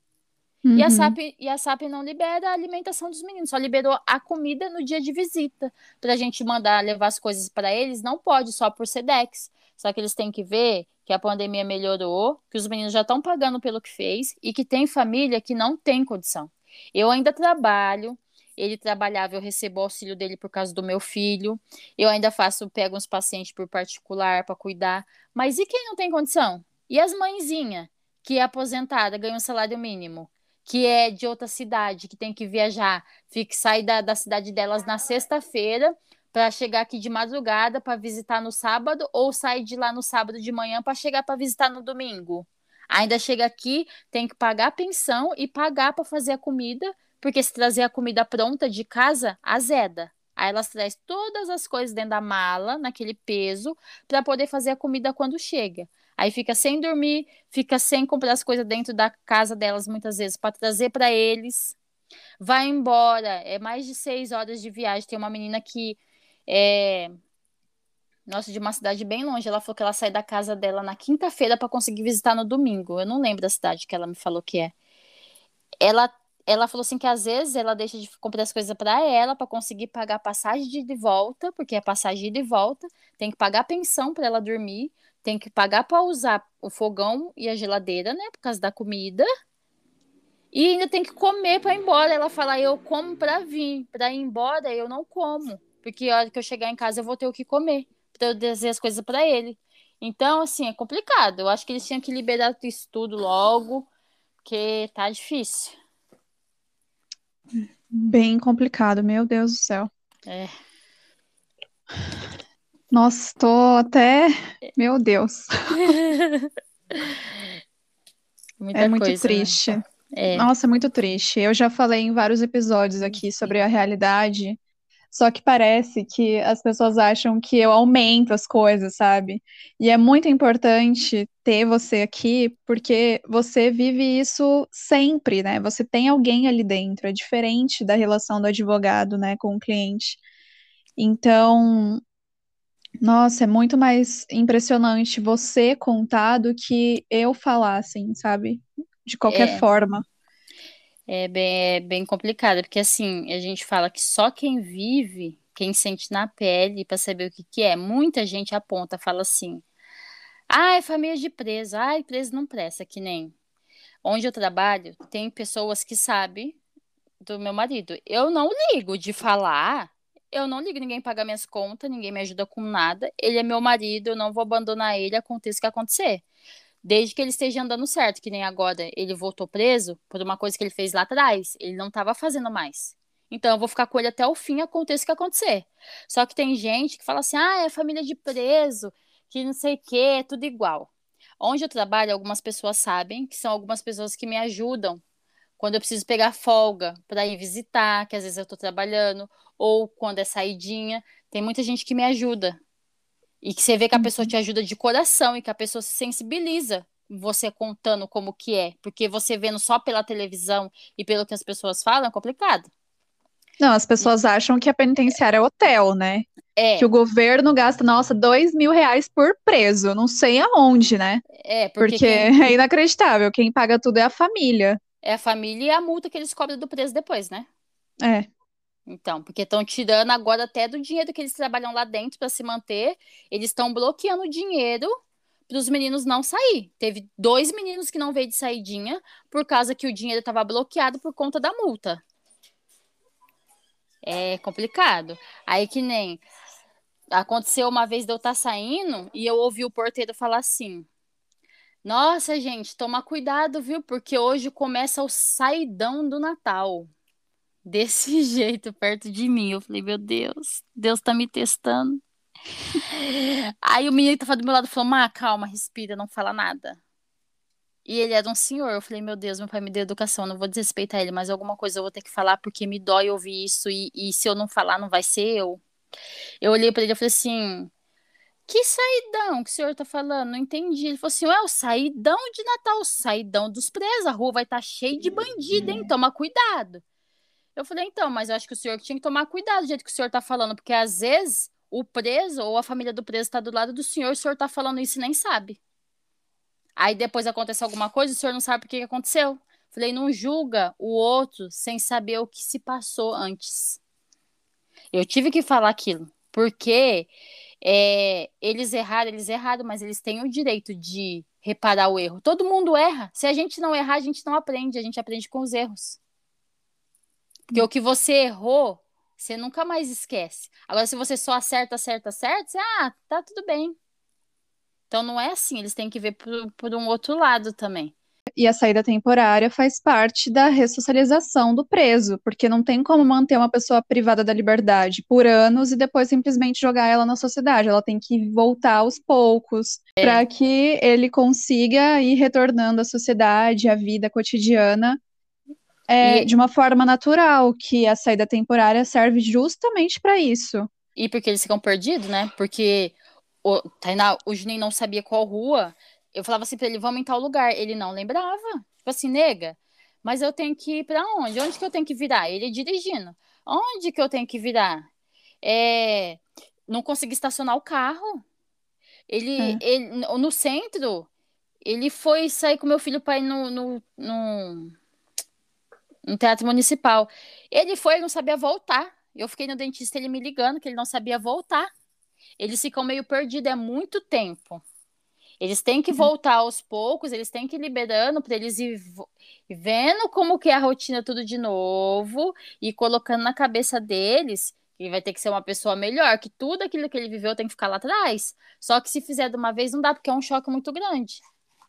Uhum. E, a uhum. SAP, e a SAP não libera a alimentação dos meninos, só liberou a comida no dia de visita. Para a gente mandar levar as coisas para eles, não pode, só por Sedex. Só que eles têm que ver que a pandemia melhorou, que os meninos já estão pagando pelo que fez e que tem família que não tem condição. Eu ainda trabalho, ele trabalhava, eu recebo o auxílio dele por causa do meu filho. Eu ainda faço, pego uns pacientes por particular para cuidar. Mas e quem não tem condição? E as mãezinhas, que é aposentada, ganha um salário mínimo? Que é de outra cidade, que tem que viajar, fica sair da, da cidade delas na sexta-feira para chegar aqui de madrugada para visitar no sábado ou sair de lá no sábado de manhã para chegar para visitar no domingo. Ainda chega aqui, tem que pagar a pensão e pagar para fazer a comida, porque se trazer a comida pronta de casa, azeda. Aí elas trazem todas as coisas dentro da mala, naquele peso, para poder fazer a comida quando chega. Aí fica sem dormir, fica sem comprar as coisas dentro da casa delas muitas vezes para trazer para eles. Vai embora, é mais de seis horas de viagem. Tem uma menina que é, nossa, de uma cidade bem longe. Ela falou que ela sai da casa dela na quinta-feira para conseguir visitar no domingo. Eu não lembro da cidade que ela me falou que é. Ela ela falou assim que às vezes ela deixa de comprar as coisas para ela para conseguir pagar a passagem de, volta, porque é passagem de volta, tem que pagar a pensão para ela dormir, tem que pagar para usar o fogão e a geladeira, né, por causa da comida. E ainda tem que comer para ir embora. Ela fala: "Eu como para vir, para ir embora eu não como, porque a hora que eu chegar em casa eu vou ter o que comer, para eu dizer as coisas para ele". Então, assim, é complicado. Eu acho que eles tinham que liberar isso tudo logo, porque tá difícil. Bem complicado, meu Deus do céu. É. Nossa, tô até. Meu Deus. É muito coisa, triste. Né? É. Nossa, é muito triste. Eu já falei em vários episódios aqui sobre a realidade, só que parece que as pessoas acham que eu aumento as coisas, sabe? E é muito importante ter você aqui, porque você vive isso sempre, né? Você tem alguém ali dentro, é diferente da relação do advogado, né, com o cliente. Então, nossa, é muito mais impressionante você contar do que eu falar, assim, sabe? De qualquer É, forma. é bem, é bem complicado, porque assim, a gente fala que só quem vive, quem sente na pele para saber o que que é. Muita gente aponta, fala assim: "Ai, família de preso, ai, preso não presta", que nem onde eu trabalho, tem pessoas que sabem do meu marido. Eu não ligo de falar eu não ligo ninguém pagar minhas contas, ninguém me ajuda com nada. Ele é meu marido, eu não vou abandonar ele, aconteça o que acontecer. Desde que ele esteja andando certo, que nem agora ele voltou preso por uma coisa que ele fez lá atrás. Ele não estava fazendo mais. Então eu vou ficar com ele até o fim, aconteça o que acontecer. Só que tem gente que fala assim: ah, é família de preso, que não sei o quê, é tudo igual. Onde eu trabalho, algumas pessoas sabem que são algumas pessoas que me ajudam quando eu preciso pegar folga para ir visitar, que às vezes eu estou trabalhando, ou quando é saidinha, tem muita gente que me ajuda. E que você vê que a uhum. pessoa te ajuda de coração e que a pessoa se sensibiliza você contando como que é, porque você vendo só pela televisão e pelo que as pessoas falam é complicado. Não, as pessoas acham que a penitenciária é hotel, né? É. Que o governo gasta, nossa, dois mil reais por preso, não sei aonde, né? É, porque, porque quem... é inacreditável, quem paga tudo é a família. É a família e a multa que eles cobram do preso depois, né? É. Então, porque estão tirando agora até do dinheiro que eles trabalham lá dentro para se manter, eles estão bloqueando o dinheiro para os meninos não sair. Teve dois meninos que não veio de saidinha por causa que o dinheiro estava bloqueado por conta da multa. É complicado. Aí que nem aconteceu uma vez de eu estar tá saindo e eu ouvi o porteiro falar assim: nossa, gente, toma cuidado, viu? Porque hoje começa o saidão do Natal. Desse jeito, perto de mim. Eu falei, meu Deus, Deus tá me testando. Aí o menino que tava do meu lado falou: Má, calma, respira, não fala nada. E ele era um senhor. Eu falei, meu Deus, meu pai me deu educação, não vou desrespeitar ele, mas alguma coisa eu vou ter que falar porque me dói ouvir isso. E, e se eu não falar, não vai ser eu. Eu olhei para ele e falei assim: que saidão que o senhor tá falando? Não entendi. Ele falou assim: Ué, o saidão de Natal, o saidão dos presos. A rua vai estar tá cheia de bandido, hein? Toma cuidado. Eu falei: Então, mas eu acho que o senhor tinha que tomar cuidado do jeito que o senhor tá falando, porque às vezes o preso ou a família do preso tá do lado do senhor, o senhor tá falando isso e nem sabe. Aí depois acontece alguma coisa, o senhor não sabe que, que aconteceu. Falei: Não julga o outro sem saber o que se passou antes. Eu tive que falar aquilo, porque é, eles erraram, eles erraram, mas eles têm o direito de reparar o erro. Todo mundo erra. Se a gente não errar, a gente não aprende, a gente aprende com os erros. Porque o que você errou, você nunca mais esquece. Agora, se você só acerta, acerta, acerta, você, ah, tá tudo bem. Então não é assim, eles têm que ver por, por um outro lado também e a saída temporária faz parte da ressocialização do preso, porque não tem como manter uma pessoa privada da liberdade por anos e depois simplesmente jogar ela na sociedade. Ela tem que voltar aos poucos é. para que ele consiga ir retornando à sociedade, à vida cotidiana. É, e... De uma forma natural, que a saída temporária serve justamente para isso. E porque eles ficam perdidos, né? Porque o, Tainá, o Juninho não sabia qual rua eu falava assim pra ele, vamos em tal lugar. Ele não lembrava. Tipo assim, nega, mas eu tenho que ir pra onde? Onde que eu tenho que virar? Ele dirigindo. Onde que eu tenho que virar? É... Não consegui estacionar o carro. Ele, é. ele no centro, ele foi sair com meu filho para ir no, no, no, no teatro municipal. Ele foi, ele não sabia voltar. Eu fiquei no dentista, ele me ligando que ele não sabia voltar. Eles ficam meio perdidos, é muito tempo. Eles têm que uhum. voltar aos poucos, eles têm que ir liberando para eles ir vendo como que é a rotina tudo de novo e colocando na cabeça deles que vai ter que ser uma pessoa melhor, que tudo aquilo que ele viveu tem que ficar lá atrás. Só que se fizer de uma vez não dá, porque é um choque muito grande.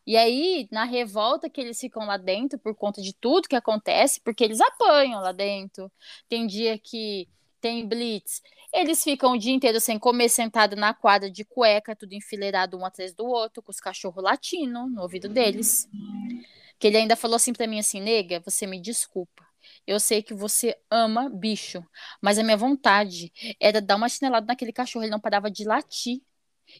E aí, na revolta que eles ficam lá dentro por conta de tudo que acontece, porque eles apanham lá dentro. Tem dia que tem blitz. Eles ficam o dia inteiro sem comer, sentado na quadra de cueca, tudo enfileirado um atrás do outro, com os cachorros latindo no ouvido deles. Que ele ainda falou assim para mim assim, nega, você me desculpa. Eu sei que você ama bicho, mas a minha vontade era dar uma chinelada naquele cachorro, ele não parava de latir.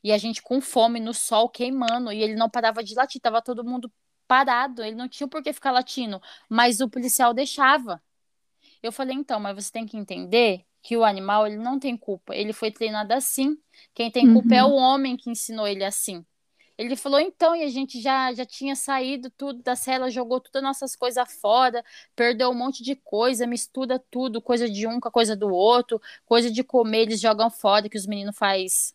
E a gente com fome no sol queimando, e ele não parava de latir, tava todo mundo parado, ele não tinha por que ficar latindo, mas o policial deixava. Eu falei, então, mas você tem que entender que o animal ele não tem culpa. Ele foi treinado assim. Quem tem culpa uhum. é o homem que ensinou ele assim. Ele falou, então, e a gente já, já tinha saído tudo da cela, jogou todas as nossas coisas fora, perdeu um monte de coisa, mistura tudo, coisa de um com a coisa do outro, coisa de comer, eles jogam fora, que os meninos faz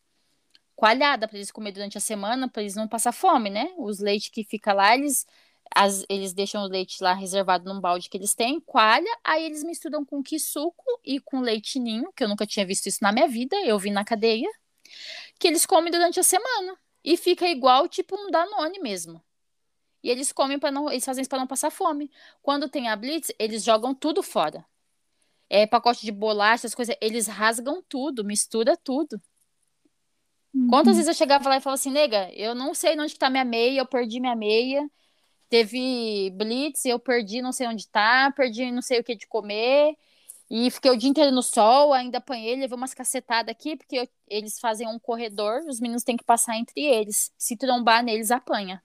coalhada para eles comer durante a semana, para eles não passar fome, né? Os leites que fica lá, eles as, eles deixam o leite lá reservado num balde que eles têm, coalha, aí eles misturam com suco e com leite ninho, que eu nunca tinha visto isso na minha vida, eu vi na cadeia, que eles comem durante a semana. E fica igual tipo um Danone mesmo. E eles comem para não, eles fazem isso para não passar fome. Quando tem a blitz, eles jogam tudo fora. É pacote de bolacha, as coisas, eles rasgam tudo, mistura tudo. Uhum. Quantas vezes eu chegava lá e falava assim, nega, eu não sei onde está minha meia, eu perdi minha meia. Teve blitz, eu perdi não sei onde tá, perdi não sei o que de comer. E fiquei o dia inteiro no sol, ainda apanhei, levei umas cacetadas aqui, porque eu, eles fazem um corredor, os meninos têm que passar entre eles. Se trombar neles, apanha.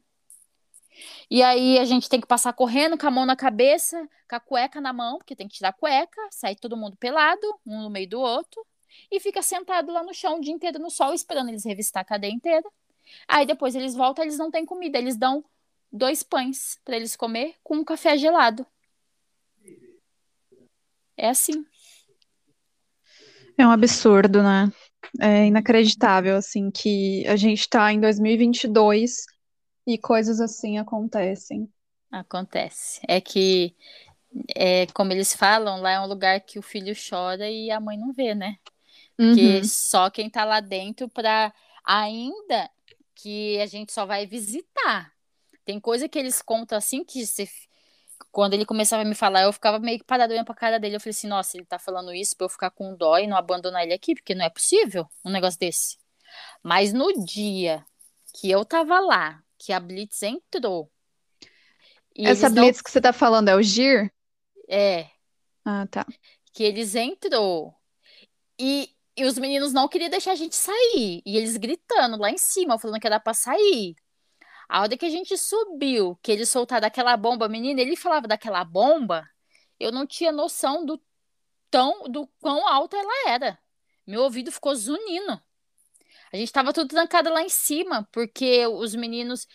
E aí a gente tem que passar correndo, com a mão na cabeça, com a cueca na mão, porque tem que tirar a cueca, sai todo mundo pelado, um no meio do outro, e fica sentado lá no chão o dia inteiro no sol, esperando eles revistar a cadeia inteira. Aí depois eles voltam, eles não têm comida, eles dão dois pães para eles comer com um café gelado. É assim. É um absurdo, né? É inacreditável, assim, que a gente está em 2022 e coisas assim acontecem. Acontece. É que, é, como eles falam, lá é um lugar que o filho chora e a mãe não vê, né? Porque uhum. só quem tá lá dentro para ainda que a gente só vai visitar. Tem coisa que eles contam assim que você, quando ele começava a me falar, eu ficava meio que parado olhando pra cara dele. Eu falei assim, nossa, ele tá falando isso pra eu ficar com dó e não abandonar ele aqui, porque não é possível um negócio desse. Mas no dia que eu tava lá, que a Blitz entrou, E Essa eles não... blitz que você tá falando é o GIR? É. Ah, tá. Que eles entrou. E, e os meninos não queriam deixar a gente sair. E eles gritando lá em cima, falando que era pra sair. A hora que a gente subiu, que eles soltaram aquela bomba, menina, ele falava daquela bomba, eu não tinha noção do tão do quão alta ela era. Meu ouvido ficou zunindo. A gente tava tudo trancado lá em cima, porque os meninos.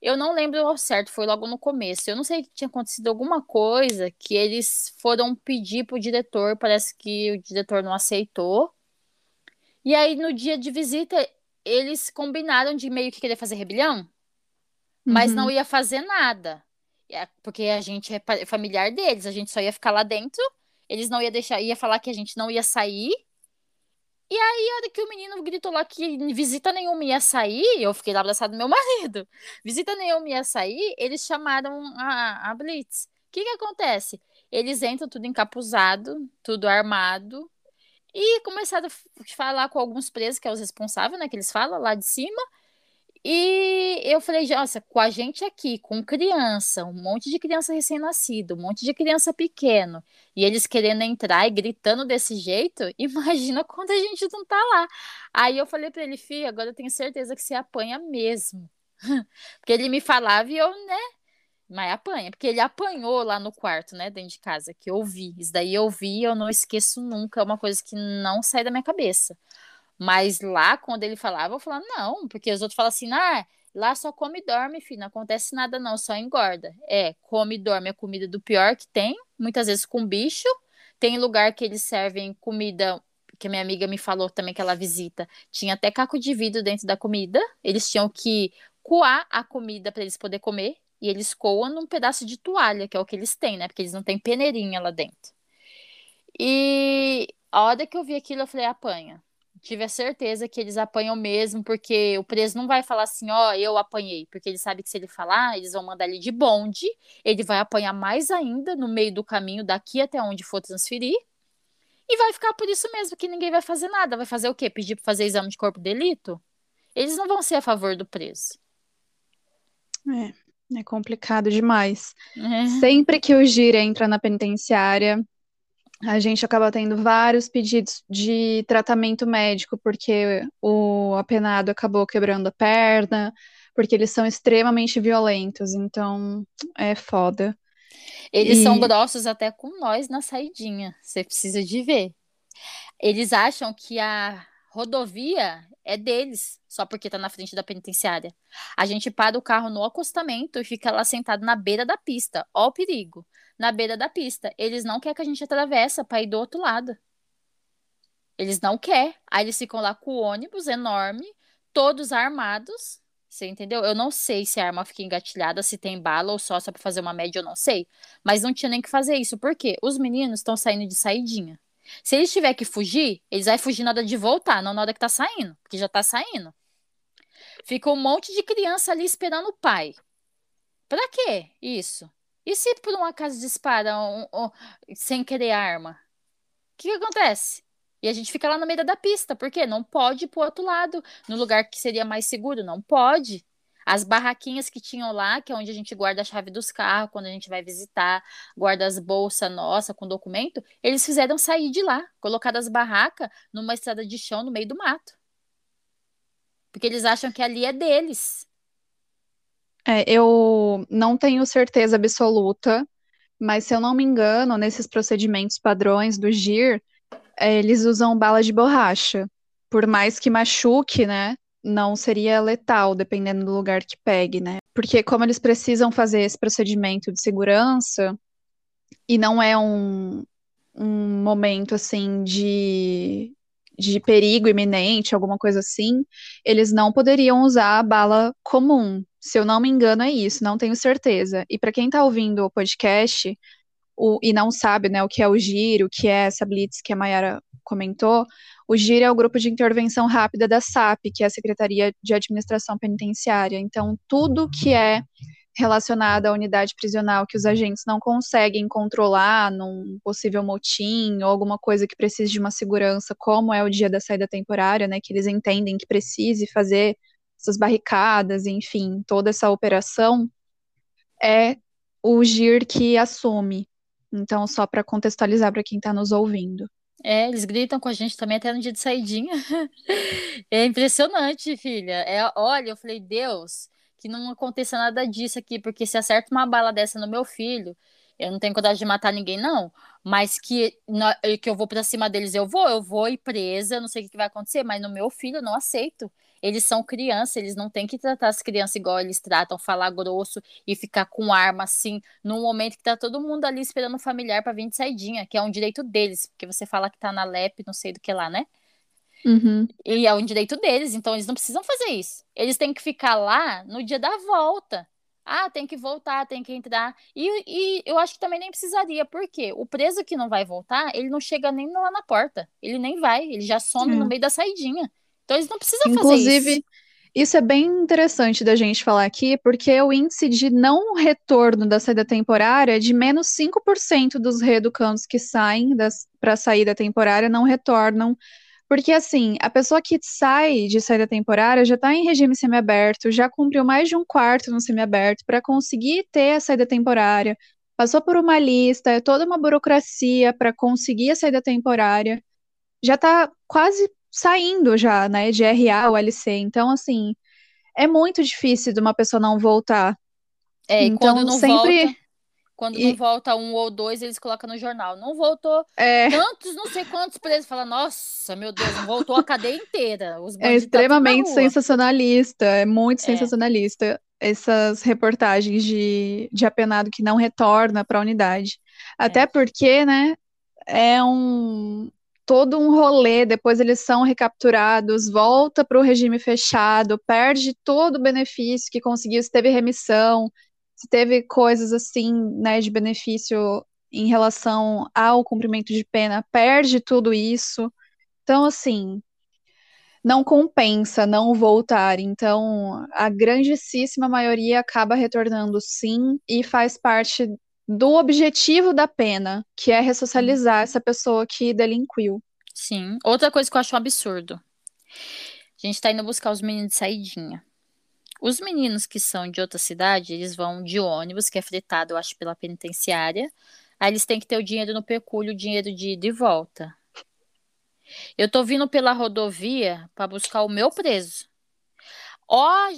Eu não lembro ao certo, foi logo no começo. Eu não sei que tinha acontecido alguma coisa que eles foram pedir pro diretor, parece que o diretor não aceitou. E aí, no dia de visita, eles combinaram de meio que querer fazer rebelião, mas Uhum. não ia fazer nada. Porque a gente é familiar deles, a gente só ia ficar lá dentro, eles não ia deixar, ia falar que a gente não ia sair. E aí, a hora que o menino gritou lá que visita nenhuma ia sair, eu fiquei lá abraçado do meu marido. Visita nenhuma ia sair, eles chamaram a, a Blitz. O que que acontece? Eles entram tudo encapuzado, tudo armado, e começaram a falar com alguns presos, que é os responsáveis, né, que eles falam lá de cima. E eu falei, nossa, com a gente aqui, com criança, um monte de criança recém-nascido, um monte de criança pequeno, e eles querendo entrar e gritando desse jeito, imagina quando a gente não tá lá. Aí eu falei pra ele, filho, agora eu tenho certeza que você apanha mesmo. Porque ele me falava e eu, né? Mas apanha, porque ele apanhou lá no quarto, né, dentro de casa, que eu vi. Isso daí eu vi eu não esqueço nunca, é uma coisa que não sai da minha cabeça. Mas lá, quando ele falava, eu falava, não, porque os outros falam assim, ah, lá só come e dorme, filho, não acontece nada não, só engorda. É, come e dorme é comida do pior que tem, muitas vezes com bicho. Tem lugar que eles servem comida, que a minha amiga me falou também que ela visita, tinha até caco de vidro dentro da comida, eles tinham que coar a comida para eles poderem comer, e eles coam num pedaço de toalha, que é o que eles têm, né, porque eles não têm peneirinha lá dentro. E a hora que eu vi aquilo, eu falei, apanha tive a certeza que eles apanham mesmo, porque o preso não vai falar assim, ó, eu apanhei, porque ele sabe que se ele falar, eles vão mandar ele de bonde, ele vai apanhar mais ainda no meio do caminho daqui até onde for transferir, e vai ficar por isso mesmo, que ninguém vai fazer nada. Vai fazer o quê? Pedir para fazer exame de corpo de delito? Eles não vão ser a favor do preso. É, é complicado demais. É. Sempre que o GIR entra na penitenciária, a gente acaba tendo vários pedidos de tratamento médico, porque o apenado acabou quebrando a perna, porque eles são extremamente violentos, então é foda. Eles E- são grossos até com nós na saidinha. Você precisa de ver. Eles acham que a rodovia é deles, só porque tá na frente da penitenciária. A gente para o carro no acostamento e fica lá sentado na beira da pista. Ó o perigo. Na beira da pista. Eles não querem que a gente atravessa para ir do outro lado. Eles não querem. Aí eles ficam lá com o ônibus enorme, todos armados. Você entendeu? Eu não sei se a arma fica engatilhada, se tem bala ou só só para fazer uma média, eu não sei. Mas não tinha nem que fazer isso. Por quê? Os meninos estão saindo de saidinha. Se eles tiverem que fugir, eles vão fugir na hora de voltar, não na hora que tá saindo, porque já tá saindo. Fica um monte de criança ali esperando o pai. Pra quê isso? E se por um acaso disparam um, um, sem querer arma? O que, que acontece? E a gente fica lá no meio da pista, por quê? Não pode ir pro outro lado, no lugar que seria mais seguro, não pode. As barraquinhas que tinham lá, que é onde a gente guarda a chave dos carros quando a gente vai visitar, guarda as bolsas nossa com documento, eles fizeram sair de lá, colocar as barracas numa estrada de chão no meio do mato. Porque eles acham que ali é deles. É, eu não tenho certeza absoluta, mas se eu não me engano, nesses procedimentos padrões do GIR, é, eles usam bala de borracha. Por mais que machuque, né? Não seria letal, dependendo do lugar que pegue, né? Porque como eles precisam fazer esse procedimento de segurança, e não é um, um momento assim de, de perigo iminente, alguma coisa assim, eles não poderiam usar a bala comum. Se eu não me engano, é isso, não tenho certeza. E para quem está ouvindo o podcast o, e não sabe né, o que é o GIR, o que é essa blitz que a Mayara comentou, o GIR é o Grupo de Intervenção Rápida da SAP, que é a Secretaria de Administração Penitenciária. Então, tudo que é relacionado à unidade prisional que os agentes não conseguem controlar num possível motim ou alguma coisa que precise de uma segurança, como é o dia da saída temporária, né, que eles entendem que precise fazer essas barricadas, enfim, toda essa operação é o Gir que assume. Então, só para contextualizar para quem está nos ouvindo. É, eles gritam com a gente também até no dia de saidinha. é impressionante, filha. É, olha, eu falei, Deus, que não aconteça nada disso aqui, porque se acerta uma bala dessa no meu filho, eu não tenho coragem de matar ninguém, não. Mas que, que eu vou para cima deles, eu vou, eu vou ir presa, não sei o que vai acontecer, mas no meu filho eu não aceito. Eles são crianças, eles não têm que tratar as crianças igual eles tratam, falar grosso e ficar com arma assim, num momento que tá todo mundo ali esperando o familiar para vir de saidinha, que é um direito deles, porque você fala que tá na LEP, não sei do que lá, né? Uhum. E é um direito deles, então eles não precisam fazer isso. Eles têm que ficar lá no dia da volta. Ah, tem que voltar, tem que entrar. E, e eu acho que também nem precisaria, porque o preso que não vai voltar, ele não chega nem lá na porta. Ele nem vai, ele já some no meio da saidinha. Então eles não precisam Inclusive, fazer isso. Isso é bem interessante da gente falar aqui, porque o índice de não retorno da saída temporária é de menos 5% dos reeducandos que saem para a saída temporária não retornam porque, assim, a pessoa que sai de saída temporária já está em regime semiaberto, já cumpriu mais de um quarto no semiaberto para conseguir ter a saída temporária, passou por uma lista, é toda uma burocracia para conseguir a saída temporária, já está quase saindo já, né, de RA ou LC. Então, assim, é muito difícil de uma pessoa não voltar. É, então, quando não sempre... volta quando e... não volta um ou dois, eles colocam no jornal. Não voltou é... tantos, não sei quantos presos. Fala, nossa, meu Deus, não voltou a cadeia inteira. é tá extremamente sensacionalista, é muito é. sensacionalista essas reportagens de, de apenado que não retorna para a unidade. Até é. porque, né, é um todo um rolê, depois eles são recapturados, volta para o regime fechado, perde todo o benefício que conseguiu, se teve remissão, se teve coisas assim, né, de benefício em relação ao cumprimento de pena, perde tudo isso. Então, assim, não compensa não voltar. Então, a grandíssima maioria acaba retornando sim e faz parte do objetivo da pena, que é ressocializar essa pessoa que delinquiu. Sim. Outra coisa que eu acho um absurdo. A gente tá indo buscar os meninos de saidinha. Os meninos que são de outra cidade, eles vão de ônibus, que é fretado, eu acho, pela penitenciária. Aí eles têm que ter o dinheiro no pecúlio, o dinheiro de ida e volta. Eu tô vindo pela rodovia para buscar o meu preso. Ó,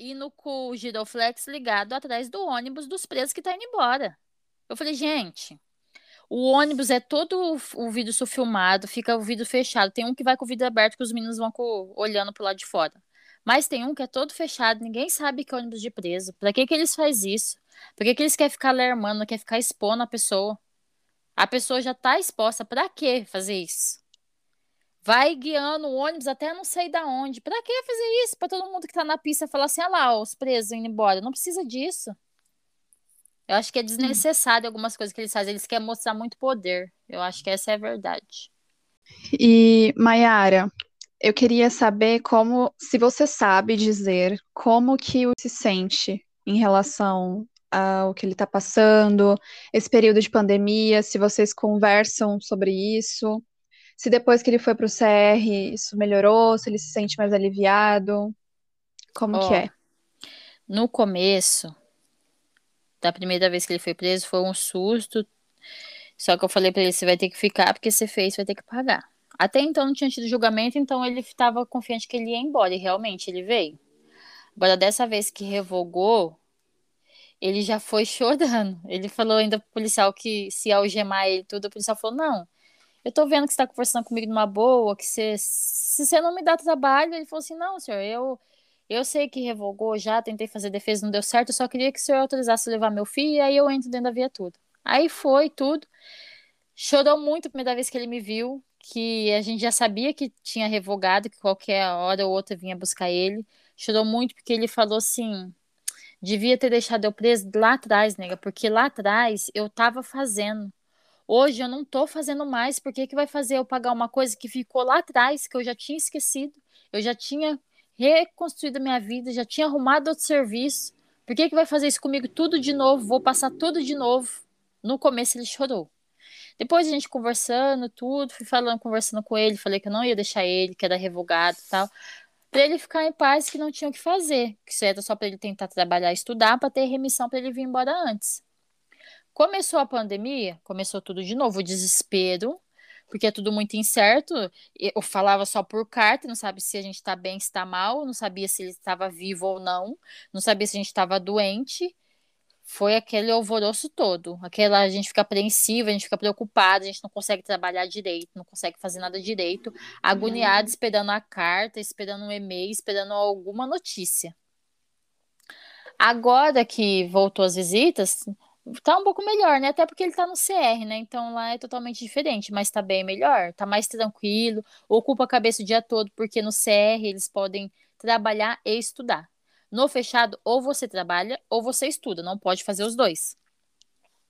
Gir indo com o giroflex ligado atrás do ônibus dos presos que tá indo embora. Eu falei, gente, o ônibus é todo o vidro filmado, fica o vidro fechado. Tem um que vai com o vidro aberto que os meninos vão com, olhando pro lado de fora. Mas tem um que é todo fechado, ninguém sabe que é ônibus de preso. Pra que, que eles fazem isso? Por que, que eles querem ficar alarmando, querem ficar expondo a pessoa? A pessoa já tá exposta, pra que fazer isso? Vai guiando o ônibus até não sei da onde. Pra que fazer isso? Pra todo mundo que tá na pista falar assim, ah lá, os presos indo embora. Não precisa disso. Eu acho que é desnecessário algumas coisas que eles fazem. Eles querem mostrar muito poder. Eu acho que essa é a verdade. E, Mayara, eu queria saber como, se você sabe dizer como que o se sente em relação ao que ele está passando, esse período de pandemia, se vocês conversam sobre isso, se depois que ele foi para o CR isso melhorou, se ele se sente mais aliviado, como oh, que é? No começo, da primeira vez que ele foi preso, foi um susto. Só que eu falei para ele: você vai ter que ficar, porque você fez, vai ter que pagar. Até então não tinha tido julgamento, então ele estava confiante que ele ia embora, e realmente ele veio. Agora, dessa vez que revogou, ele já foi chorando. Ele falou ainda pro policial que se algemar ele tudo, o policial falou: Não, eu tô vendo que você tá conversando comigo numa boa, que você, se você não me dá trabalho, ele falou assim: Não, senhor, eu, eu sei que revogou já, tentei fazer defesa, não deu certo, eu só queria que o senhor autorizasse levar meu filho, e aí eu entro dentro da viatura. Aí foi tudo. Chorou muito a primeira vez que ele me viu que a gente já sabia que tinha revogado, que qualquer hora ou outra vinha buscar ele. Chorou muito porque ele falou assim: devia ter deixado eu preso lá atrás, nega, porque lá atrás eu tava fazendo. Hoje eu não tô fazendo mais, por que, que vai fazer eu pagar uma coisa que ficou lá atrás, que eu já tinha esquecido, eu já tinha reconstruído a minha vida, já tinha arrumado outro serviço. Por que, que vai fazer isso comigo tudo de novo? Vou passar tudo de novo. No começo ele chorou. Depois a gente conversando, tudo, fui falando, conversando com ele, falei que eu não ia deixar ele, que era revogado e tal. para ele ficar em paz que não tinha o que fazer, que isso era só para ele tentar trabalhar estudar para ter remissão para ele vir embora antes. Começou a pandemia, começou tudo de novo, o desespero, porque é tudo muito incerto. Eu falava só por carta, não sabe se a gente está bem, se está mal, não sabia se ele estava vivo ou não, não sabia se a gente estava doente. Foi aquele alvoroço todo. Aquela a gente fica apreensiva, a gente fica preocupada, a gente não consegue trabalhar direito, não consegue fazer nada direito, agoniado, uhum. esperando a carta, esperando um e-mail, esperando alguma notícia. Agora que voltou as visitas, tá um pouco melhor, né? Até porque ele tá no CR, né? Então lá é totalmente diferente, mas tá bem melhor, tá mais tranquilo, ocupa a cabeça o dia todo, porque no CR eles podem trabalhar e estudar. No fechado, ou você trabalha ou você estuda, não pode fazer os dois.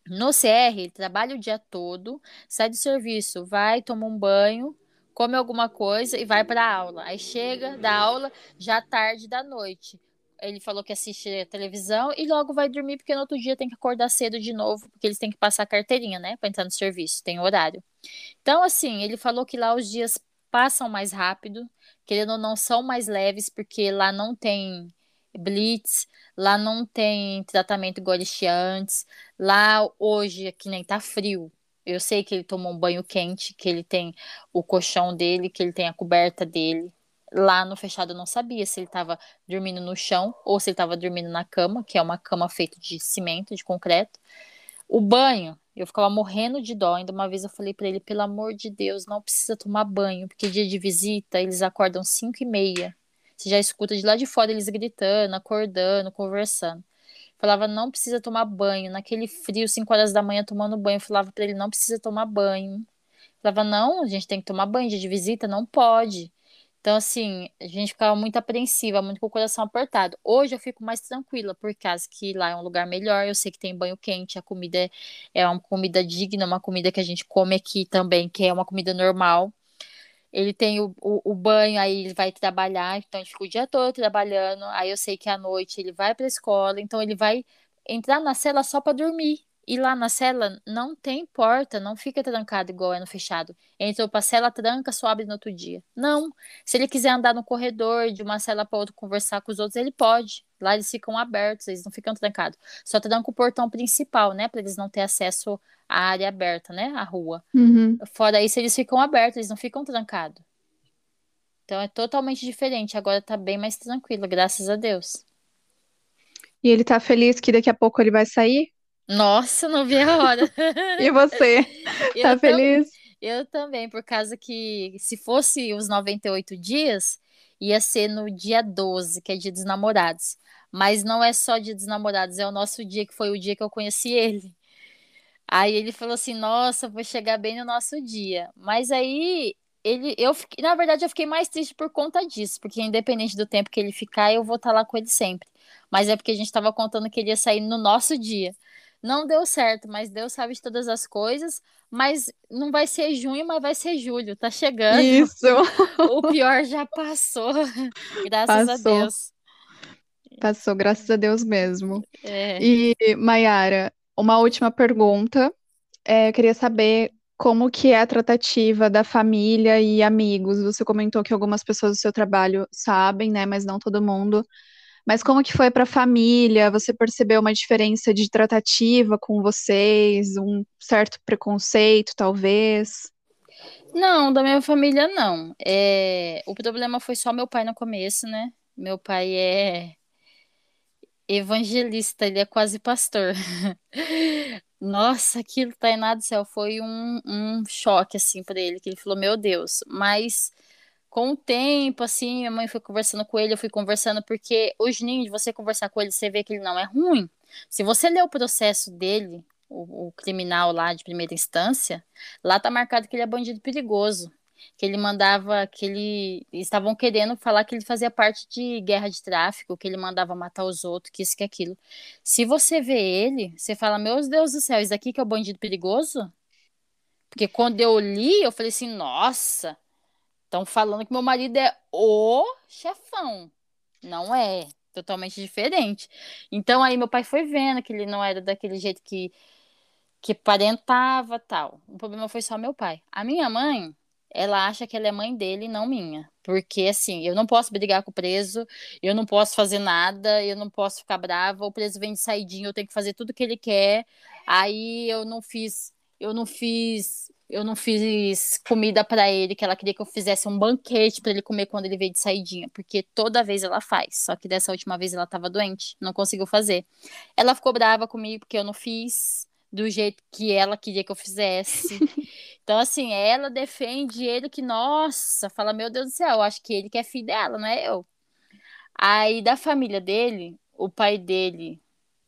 No CR, ele trabalha o dia todo, sai do serviço, vai, toma um banho, come alguma coisa e vai para aula. Aí chega da aula já tarde da noite ele falou que assiste televisão e logo vai dormir, porque no outro dia tem que acordar cedo de novo, porque eles têm que passar a carteirinha, né, para entrar no serviço, tem horário. Então, assim, ele falou que lá os dias passam mais rápido, querendo ou não, são mais leves, porque lá não tem blitz, lá não tem tratamento antes, lá hoje, que nem tá frio, eu sei que ele tomou um banho quente, que ele tem o colchão dele, que ele tem a coberta dele, Lá no fechado eu não sabia se ele estava dormindo no chão ou se ele estava dormindo na cama, que é uma cama feita de cimento, de concreto. O banho, eu ficava morrendo de dó. Ainda uma vez eu falei para ele, pelo amor de Deus, não precisa tomar banho, porque dia de visita eles acordam 5 e meia. Você já escuta de lá de fora eles gritando, acordando, conversando. Falava, não precisa tomar banho. Naquele frio, 5 horas da manhã, tomando banho. Eu falava para ele, não precisa tomar banho. Falava, não, a gente tem que tomar banho. Dia de visita, não pode. Então, assim, a gente ficava muito apreensiva, muito com o coração apertado. Hoje eu fico mais tranquila, por causa que lá é um lugar melhor, eu sei que tem banho quente, a comida é, é uma comida digna, uma comida que a gente come aqui também, que é uma comida normal. Ele tem o, o, o banho, aí ele vai trabalhar, então ele fica o dia todo trabalhando. Aí eu sei que à noite ele vai para a escola, então ele vai entrar na cela só para dormir. E lá na cela não tem porta, não fica trancado igual é no fechado. Entrou pra cela, tranca, só abre no outro dia. Não. Se ele quiser andar no corredor de uma cela para outra, conversar com os outros, ele pode. Lá eles ficam abertos, eles não ficam trancados. Só tranca o portão principal, né? Para eles não ter acesso à área aberta, né? À rua. Uhum. Fora isso, eles ficam abertos, eles não ficam trancados. Então é totalmente diferente. Agora tá bem mais tranquilo, graças a Deus. E ele tá feliz que daqui a pouco ele vai sair? Nossa, não vi a hora. E você? Eu Tá feliz? Eu também, por causa que se fosse os 98 dias, ia ser no dia 12, que é dia dos namorados. Mas não é só dia dos namorados, é o nosso dia que foi o dia que eu conheci ele. Aí ele falou assim: "Nossa, vou chegar bem no nosso dia". Mas aí ele eu fiquei, na verdade eu fiquei mais triste por conta disso, porque independente do tempo que ele ficar, eu vou estar lá com ele sempre. Mas é porque a gente estava contando que ele ia sair no nosso dia. Não deu certo, mas Deus sabe de todas as coisas. Mas não vai ser junho, mas vai ser julho. Tá chegando. Isso. O pior já passou. Graças passou. a Deus. Passou, graças a Deus mesmo. É. E, Mayara, uma última pergunta. É, eu queria saber como que é a tratativa da família e amigos. Você comentou que algumas pessoas do seu trabalho sabem, né? Mas não todo mundo. Mas como que foi para a família? Você percebeu uma diferença de tratativa com vocês, um certo preconceito, talvez? Não, da minha família não. É... O problema foi só meu pai no começo, né? Meu pai é evangelista, ele é quase pastor. Nossa, aquilo, Tainá do céu, foi um, um choque, assim, para ele, que ele falou, meu Deus, mas com o tempo, assim, minha mãe foi conversando com ele, eu fui conversando, porque o Juninho, de você conversar com ele, você vê que ele não é ruim. Se você ler o processo dele, o, o criminal lá de primeira instância, lá tá marcado que ele é bandido perigoso. Que ele mandava, que ele. Estavam querendo falar que ele fazia parte de guerra de tráfico, que ele mandava matar os outros, que isso, que aquilo. Se você vê ele, você fala: Meu Deus do céu, isso daqui que é o bandido perigoso? Porque quando eu li, eu falei assim: Nossa, Estão falando que meu marido é o chefão. Não é. Totalmente diferente. Então aí meu pai foi vendo que ele não era daquele jeito que, que parentava tal. O problema foi só meu pai. A minha mãe, ela acha que ela é mãe dele e não minha. Porque, assim, eu não posso brigar com o preso, eu não posso fazer nada, eu não posso ficar brava, o preso vem de saidinho, eu tenho que fazer tudo que ele quer. Aí eu não fiz, eu não fiz, eu não fiz comida para ele, que ela queria que eu fizesse um banquete para ele comer quando ele veio de saidinha, porque toda vez ela faz. Só que dessa última vez ela estava doente, não conseguiu fazer. Ela ficou brava comigo porque eu não fiz do jeito que ela queria que eu fizesse. Então, assim, ela defende ele que, nossa, fala, meu Deus do céu, acho que ele que é filho dela, não é eu. Aí, da família dele, o pai dele,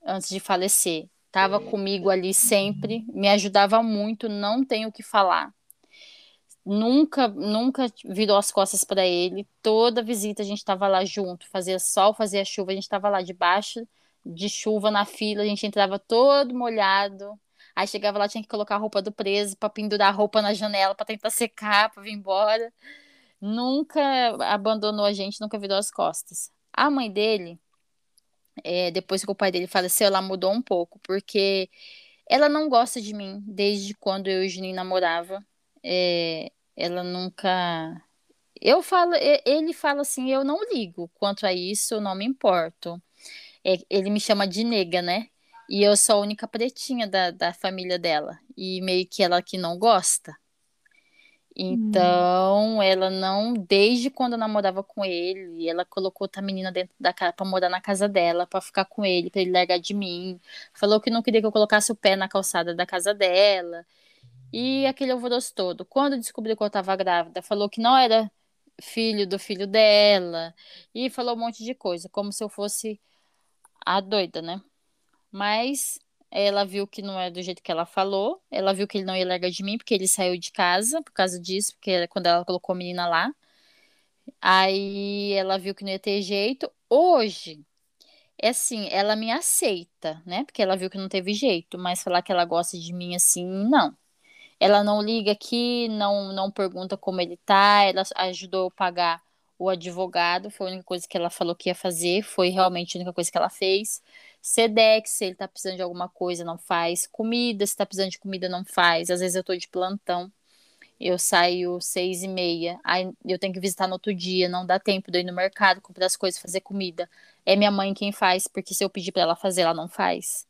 antes de falecer, estava comigo ali sempre, me ajudava muito, não tenho o que falar. Nunca, nunca virou as costas para ele. Toda visita a gente estava lá junto, fazia sol, fazia chuva, a gente estava lá debaixo de chuva na fila, a gente entrava todo molhado. Aí chegava lá, tinha que colocar a roupa do preso para pendurar a roupa na janela para tentar secar, para vir embora. Nunca abandonou a gente, nunca virou as costas. A mãe dele, é, depois que o pai dele faleceu, ela mudou um pouco, porque ela não gosta de mim desde quando eu e o Juninho namorava. É, ela nunca. Eu falo, ele fala assim, eu não ligo quanto a isso, eu não me importo. É, ele me chama de nega, né? E eu sou a única pretinha da, da família dela. E meio que ela que não gosta. Então, hum. ela não, desde quando eu namorava com ele, ela colocou outra menina dentro da casa para morar na casa dela, para ficar com ele, para ele largar de mim. Falou que não queria que eu colocasse o pé na calçada da casa dela. E aquele alvoroço todo. Quando descobriu que eu estava grávida, falou que não era filho do filho dela. E falou um monte de coisa, como se eu fosse a doida, né? Mas ela viu que não é do jeito que ela falou. Ela viu que ele não ia largar de mim, porque ele saiu de casa por causa disso, porque quando ela colocou a menina lá. Aí ela viu que não ia ter jeito. Hoje, é assim, ela me aceita, né? Porque ela viu que não teve jeito, mas falar que ela gosta de mim assim, não. Ela não liga aqui, não não pergunta como ele tá, ela ajudou eu pagar o advogado, foi a única coisa que ela falou que ia fazer, foi realmente a única coisa que ela fez. Sedex, se ele tá precisando de alguma coisa, não faz. Comida, se tá precisando de comida, não faz. Às vezes eu tô de plantão, eu saio seis e meia, aí eu tenho que visitar no outro dia, não dá tempo de ir no mercado, comprar as coisas, fazer comida. É minha mãe quem faz, porque se eu pedir para ela fazer, ela não faz.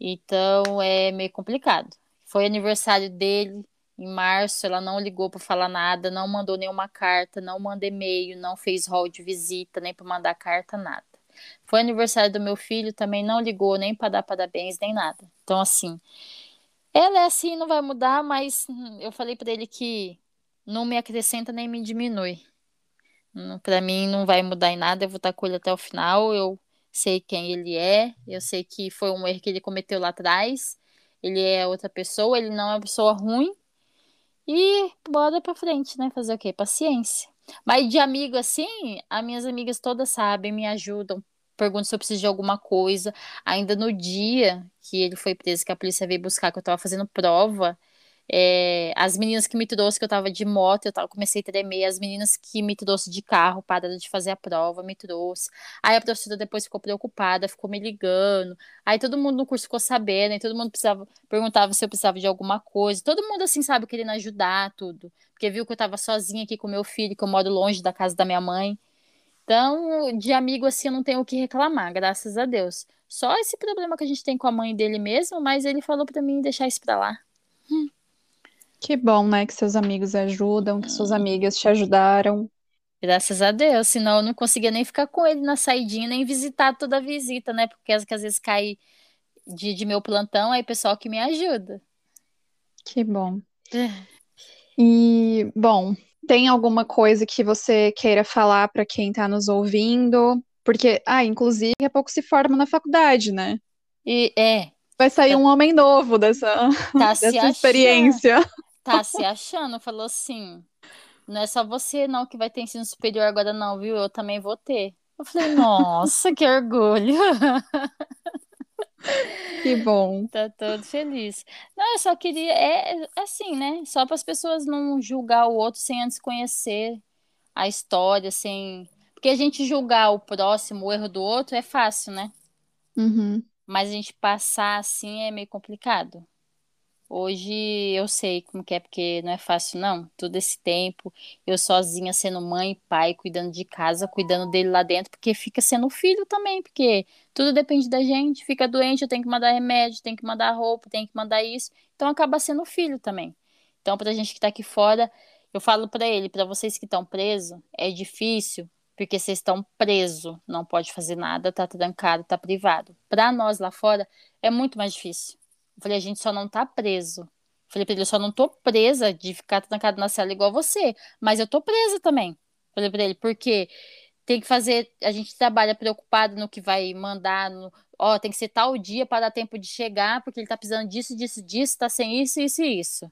Então é meio complicado. Foi aniversário dele, em março, ela não ligou para falar nada, não mandou nenhuma carta, não mandou e-mail, não fez hall de visita, nem para mandar carta, nada. Foi aniversário do meu filho, também não ligou nem para dar parabéns, nem nada. Então, assim, ela é assim, não vai mudar, mas eu falei para ele que não me acrescenta nem me diminui. Para mim, não vai mudar em nada, eu vou estar com ele até o final. Eu sei quem ele é, eu sei que foi um erro que ele cometeu lá atrás. Ele é outra pessoa, ele não é uma pessoa ruim, e bora pra frente, né? Fazer o quê? Paciência. Mas de amigo assim, as minhas amigas todas sabem, me ajudam, perguntam se eu preciso de alguma coisa. Ainda no dia que ele foi preso, que a polícia veio buscar, que eu tava fazendo prova, é, as meninas que me trouxe, que eu tava de moto, eu tava, comecei a tremer. As meninas que me trouxe de carro, pararam de fazer a prova, me trouxe. Aí a professora depois ficou preocupada, ficou me ligando. Aí todo mundo no curso ficou sabendo, e todo mundo precisava, perguntava se eu precisava de alguma coisa. Todo mundo, assim, sabe, querendo ajudar, tudo. Porque viu que eu tava sozinha aqui com meu filho, que eu moro longe da casa da minha mãe. Então, de amigo assim, eu não tenho o que reclamar, graças a Deus. Só esse problema que a gente tem com a mãe dele mesmo, mas ele falou para mim deixar isso pra lá. Hum. Que bom, né, que seus amigos ajudam, que suas amigas te ajudaram. Graças a Deus, senão eu não conseguia nem ficar com ele na saidinha, nem visitar toda a visita, né? Porque às vezes cai de, de meu plantão, aí pessoal que me ajuda. Que bom. É. E, bom, tem alguma coisa que você queira falar para quem está nos ouvindo? Porque, ah, inclusive, daqui a pouco se forma na faculdade, né? E é. Vai sair tá, um homem novo dessa, tá dessa experiência tá se achando, falou assim: não é só você não que vai ter ensino superior agora, não, viu? Eu também vou ter. Eu falei, nossa, que orgulho. Que bom. Tá todo feliz. Não, eu só queria, é, é assim, né? Só para as pessoas não julgar o outro sem antes conhecer a história, sem. Porque a gente julgar o próximo, o erro do outro, é fácil, né? Uhum. Mas a gente passar assim é meio complicado. Hoje eu sei como que é, porque não é fácil, não. Todo esse tempo, eu sozinha sendo mãe pai, cuidando de casa, cuidando dele lá dentro, porque fica sendo filho também, porque tudo depende da gente. Fica doente, eu tenho que mandar remédio, tenho que mandar roupa, tenho que mandar isso. Então acaba sendo filho também. Então, pra gente que tá aqui fora, eu falo para ele, para vocês que estão presos, é difícil, porque vocês estão presos, não pode fazer nada, tá trancado, tá privado. Para nós lá fora é muito mais difícil. Falei, a gente só não tá preso. Falei pra ele, eu só não tô presa de ficar trancado na cela igual você, mas eu tô presa também. Falei pra ele, porque tem que fazer, a gente trabalha preocupado no que vai mandar, no, ó, tem que ser tal dia para dar tempo de chegar, porque ele tá precisando disso, disso, disso, tá sem isso, isso e isso.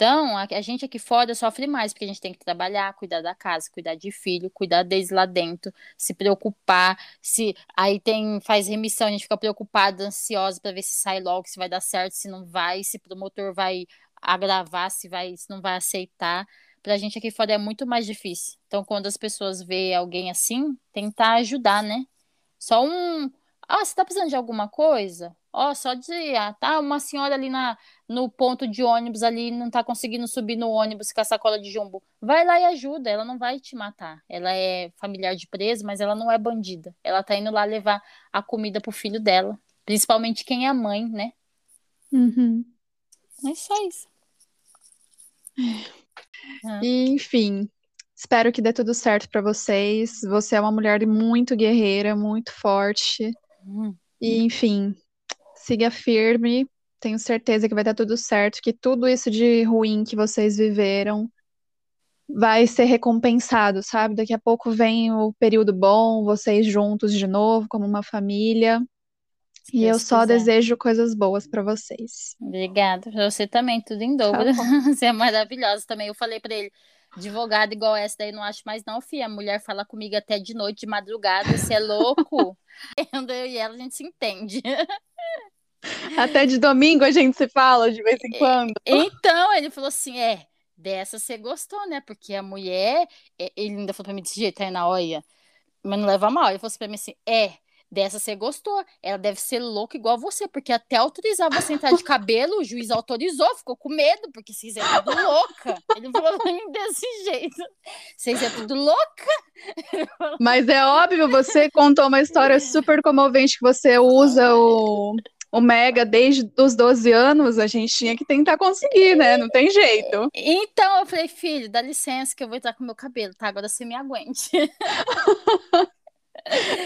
Então, a, a, gente aqui fora sofre mais, porque a gente tem que trabalhar, cuidar da casa, cuidar de filho, cuidar deles lá dentro, se preocupar, se aí tem faz remissão, a gente fica preocupada, ansiosa para ver se sai logo, se vai dar certo, se não vai, se o promotor vai agravar, se vai, se não vai aceitar. Pra gente aqui fora é muito mais difícil. Então, quando as pessoas vê alguém assim, tentar ajudar, né? Só um, ah, você tá precisando de alguma coisa? Ó, só de, ah, tá uma senhora ali na, no ponto de ônibus ali, não tá conseguindo subir no ônibus com a sacola de jumbo. Vai lá e ajuda, ela não vai te matar. Ela é familiar de preso, mas ela não é bandida. Ela tá indo lá levar a comida pro filho dela. Principalmente quem é a mãe, né? Uhum. É só isso. Ah. E, enfim, espero que dê tudo certo para vocês. Você é uma mulher muito guerreira, muito forte. Uhum. E, enfim, siga firme. Tenho certeza que vai dar tudo certo, que tudo isso de ruim que vocês viveram vai ser recompensado, sabe? Daqui a pouco vem o período bom, vocês juntos de novo, como uma família. Se e Deus eu só quiser. desejo coisas boas para vocês. Obrigada. Você também, tudo em dobro. Tá você é maravilhosa também. Eu falei para ele, advogado igual essa daí não acho mais não, filha. A mulher fala comigo até de noite, de madrugada, você é louco. eu e ela, a gente se entende. Até de domingo a gente se fala de vez em quando. Então, ele falou assim: é, dessa você gostou, né? Porque a mulher, ele ainda falou pra mim desse jeito, aí na olha, mas não leva mal. Ele falou assim pra mim assim: é, dessa você gostou. Ela deve ser louca igual você, porque até autorizar você entrar de cabelo, o juiz autorizou, ficou com medo, porque vocês é tudo louca. Ele falou desse jeito: vocês é tudo louca. Mas é óbvio, você contou uma história super comovente que você usa o o Mega desde os 12 anos, a gente tinha que tentar conseguir, né? Não tem jeito. Então eu falei, filho, dá licença que eu vou entrar com meu cabelo, tá? Agora você me aguente.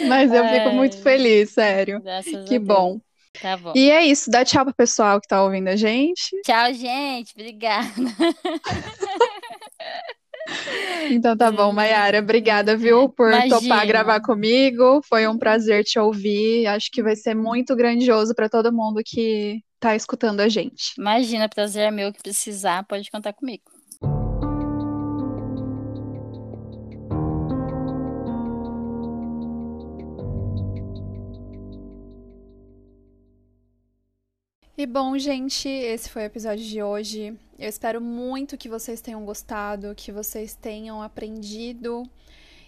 Mas eu fico muito feliz, sério. Que bom. Tá bom. E é isso, dá tchau pro pessoal que tá ouvindo a gente. Tchau, gente. Obrigada. Então tá bom, Mayara. Obrigada, viu, por Imagina. topar gravar comigo. Foi um prazer te ouvir. Acho que vai ser muito grandioso para todo mundo que tá escutando a gente. Imagina, prazer é meu que precisar, pode contar comigo. E bom, gente, esse foi o episódio de hoje. Eu espero muito que vocês tenham gostado, que vocês tenham aprendido,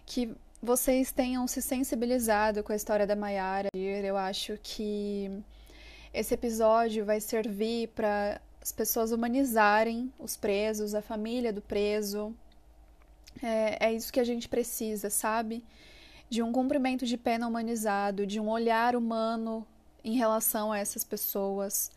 que vocês tenham se sensibilizado com a história da Mayara. Eu acho que esse episódio vai servir para as pessoas humanizarem os presos, a família do preso. É, é isso que a gente precisa, sabe? De um cumprimento de pena humanizado, de um olhar humano em relação a essas pessoas.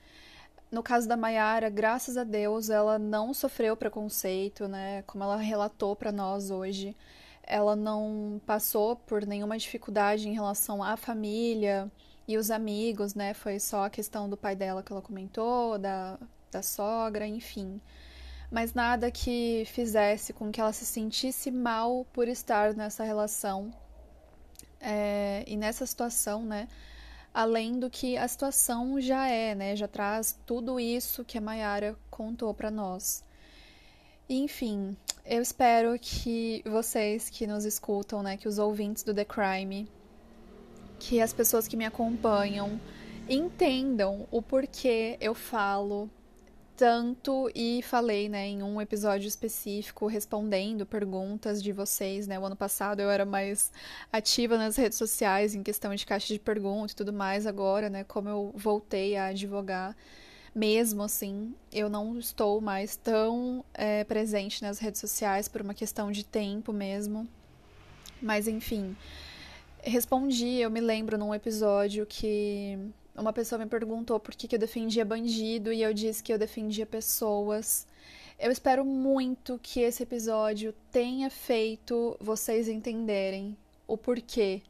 No caso da Mayara, graças a Deus, ela não sofreu preconceito, né? Como ela relatou para nós hoje, ela não passou por nenhuma dificuldade em relação à família e os amigos, né? Foi só a questão do pai dela que ela comentou, da, da sogra, enfim. Mas nada que fizesse com que ela se sentisse mal por estar nessa relação é, e nessa situação, né? Além do que a situação já é, né? Já traz tudo isso que a Mayara contou para nós. Enfim, eu espero que vocês que nos escutam, né, que os ouvintes do The Crime, que as pessoas que me acompanham entendam o porquê eu falo tanto e falei, né, em um episódio específico respondendo perguntas de vocês, né? O ano passado eu era mais ativa nas redes sociais em questão de caixa de perguntas e tudo mais agora, né, como eu voltei a advogar. mesmo assim, eu não estou mais tão é, presente nas redes sociais por uma questão de tempo mesmo. Mas enfim, respondi, eu me lembro num episódio que uma pessoa me perguntou por que, que eu defendia bandido e eu disse que eu defendia pessoas. Eu espero muito que esse episódio tenha feito vocês entenderem o porquê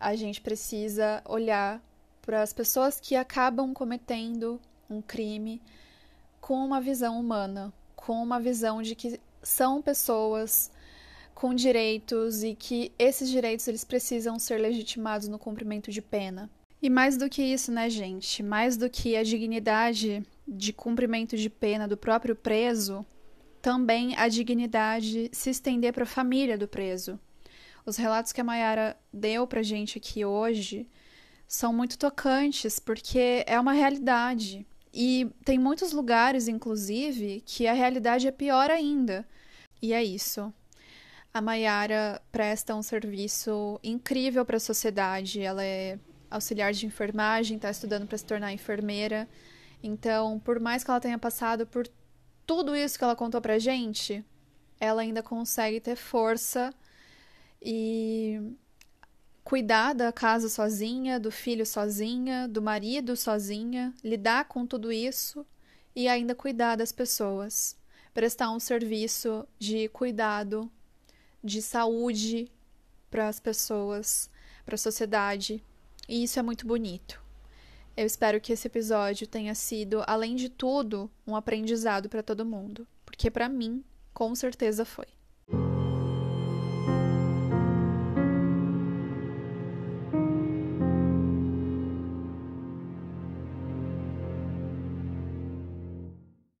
a gente precisa olhar para as pessoas que acabam cometendo um crime com uma visão humana, com uma visão de que são pessoas com direitos e que esses direitos eles precisam ser legitimados no cumprimento de pena. E mais do que isso, né, gente? Mais do que a dignidade de cumprimento de pena do próprio preso, também a dignidade se estender para a família do preso. Os relatos que a Mayara deu pra gente aqui hoje são muito tocantes, porque é uma realidade. E tem muitos lugares, inclusive, que a realidade é pior ainda. E é isso. A Mayara presta um serviço incrível para a sociedade. Ela é auxiliar de enfermagem, está estudando para se tornar enfermeira. Então, por mais que ela tenha passado por tudo isso que ela contou pra gente, ela ainda consegue ter força e cuidar da casa sozinha, do filho sozinha, do marido sozinha, lidar com tudo isso e ainda cuidar das pessoas, prestar um serviço de cuidado de saúde para as pessoas, para a sociedade. E isso é muito bonito. Eu espero que esse episódio tenha sido, além de tudo, um aprendizado para todo mundo, porque para mim, com certeza foi.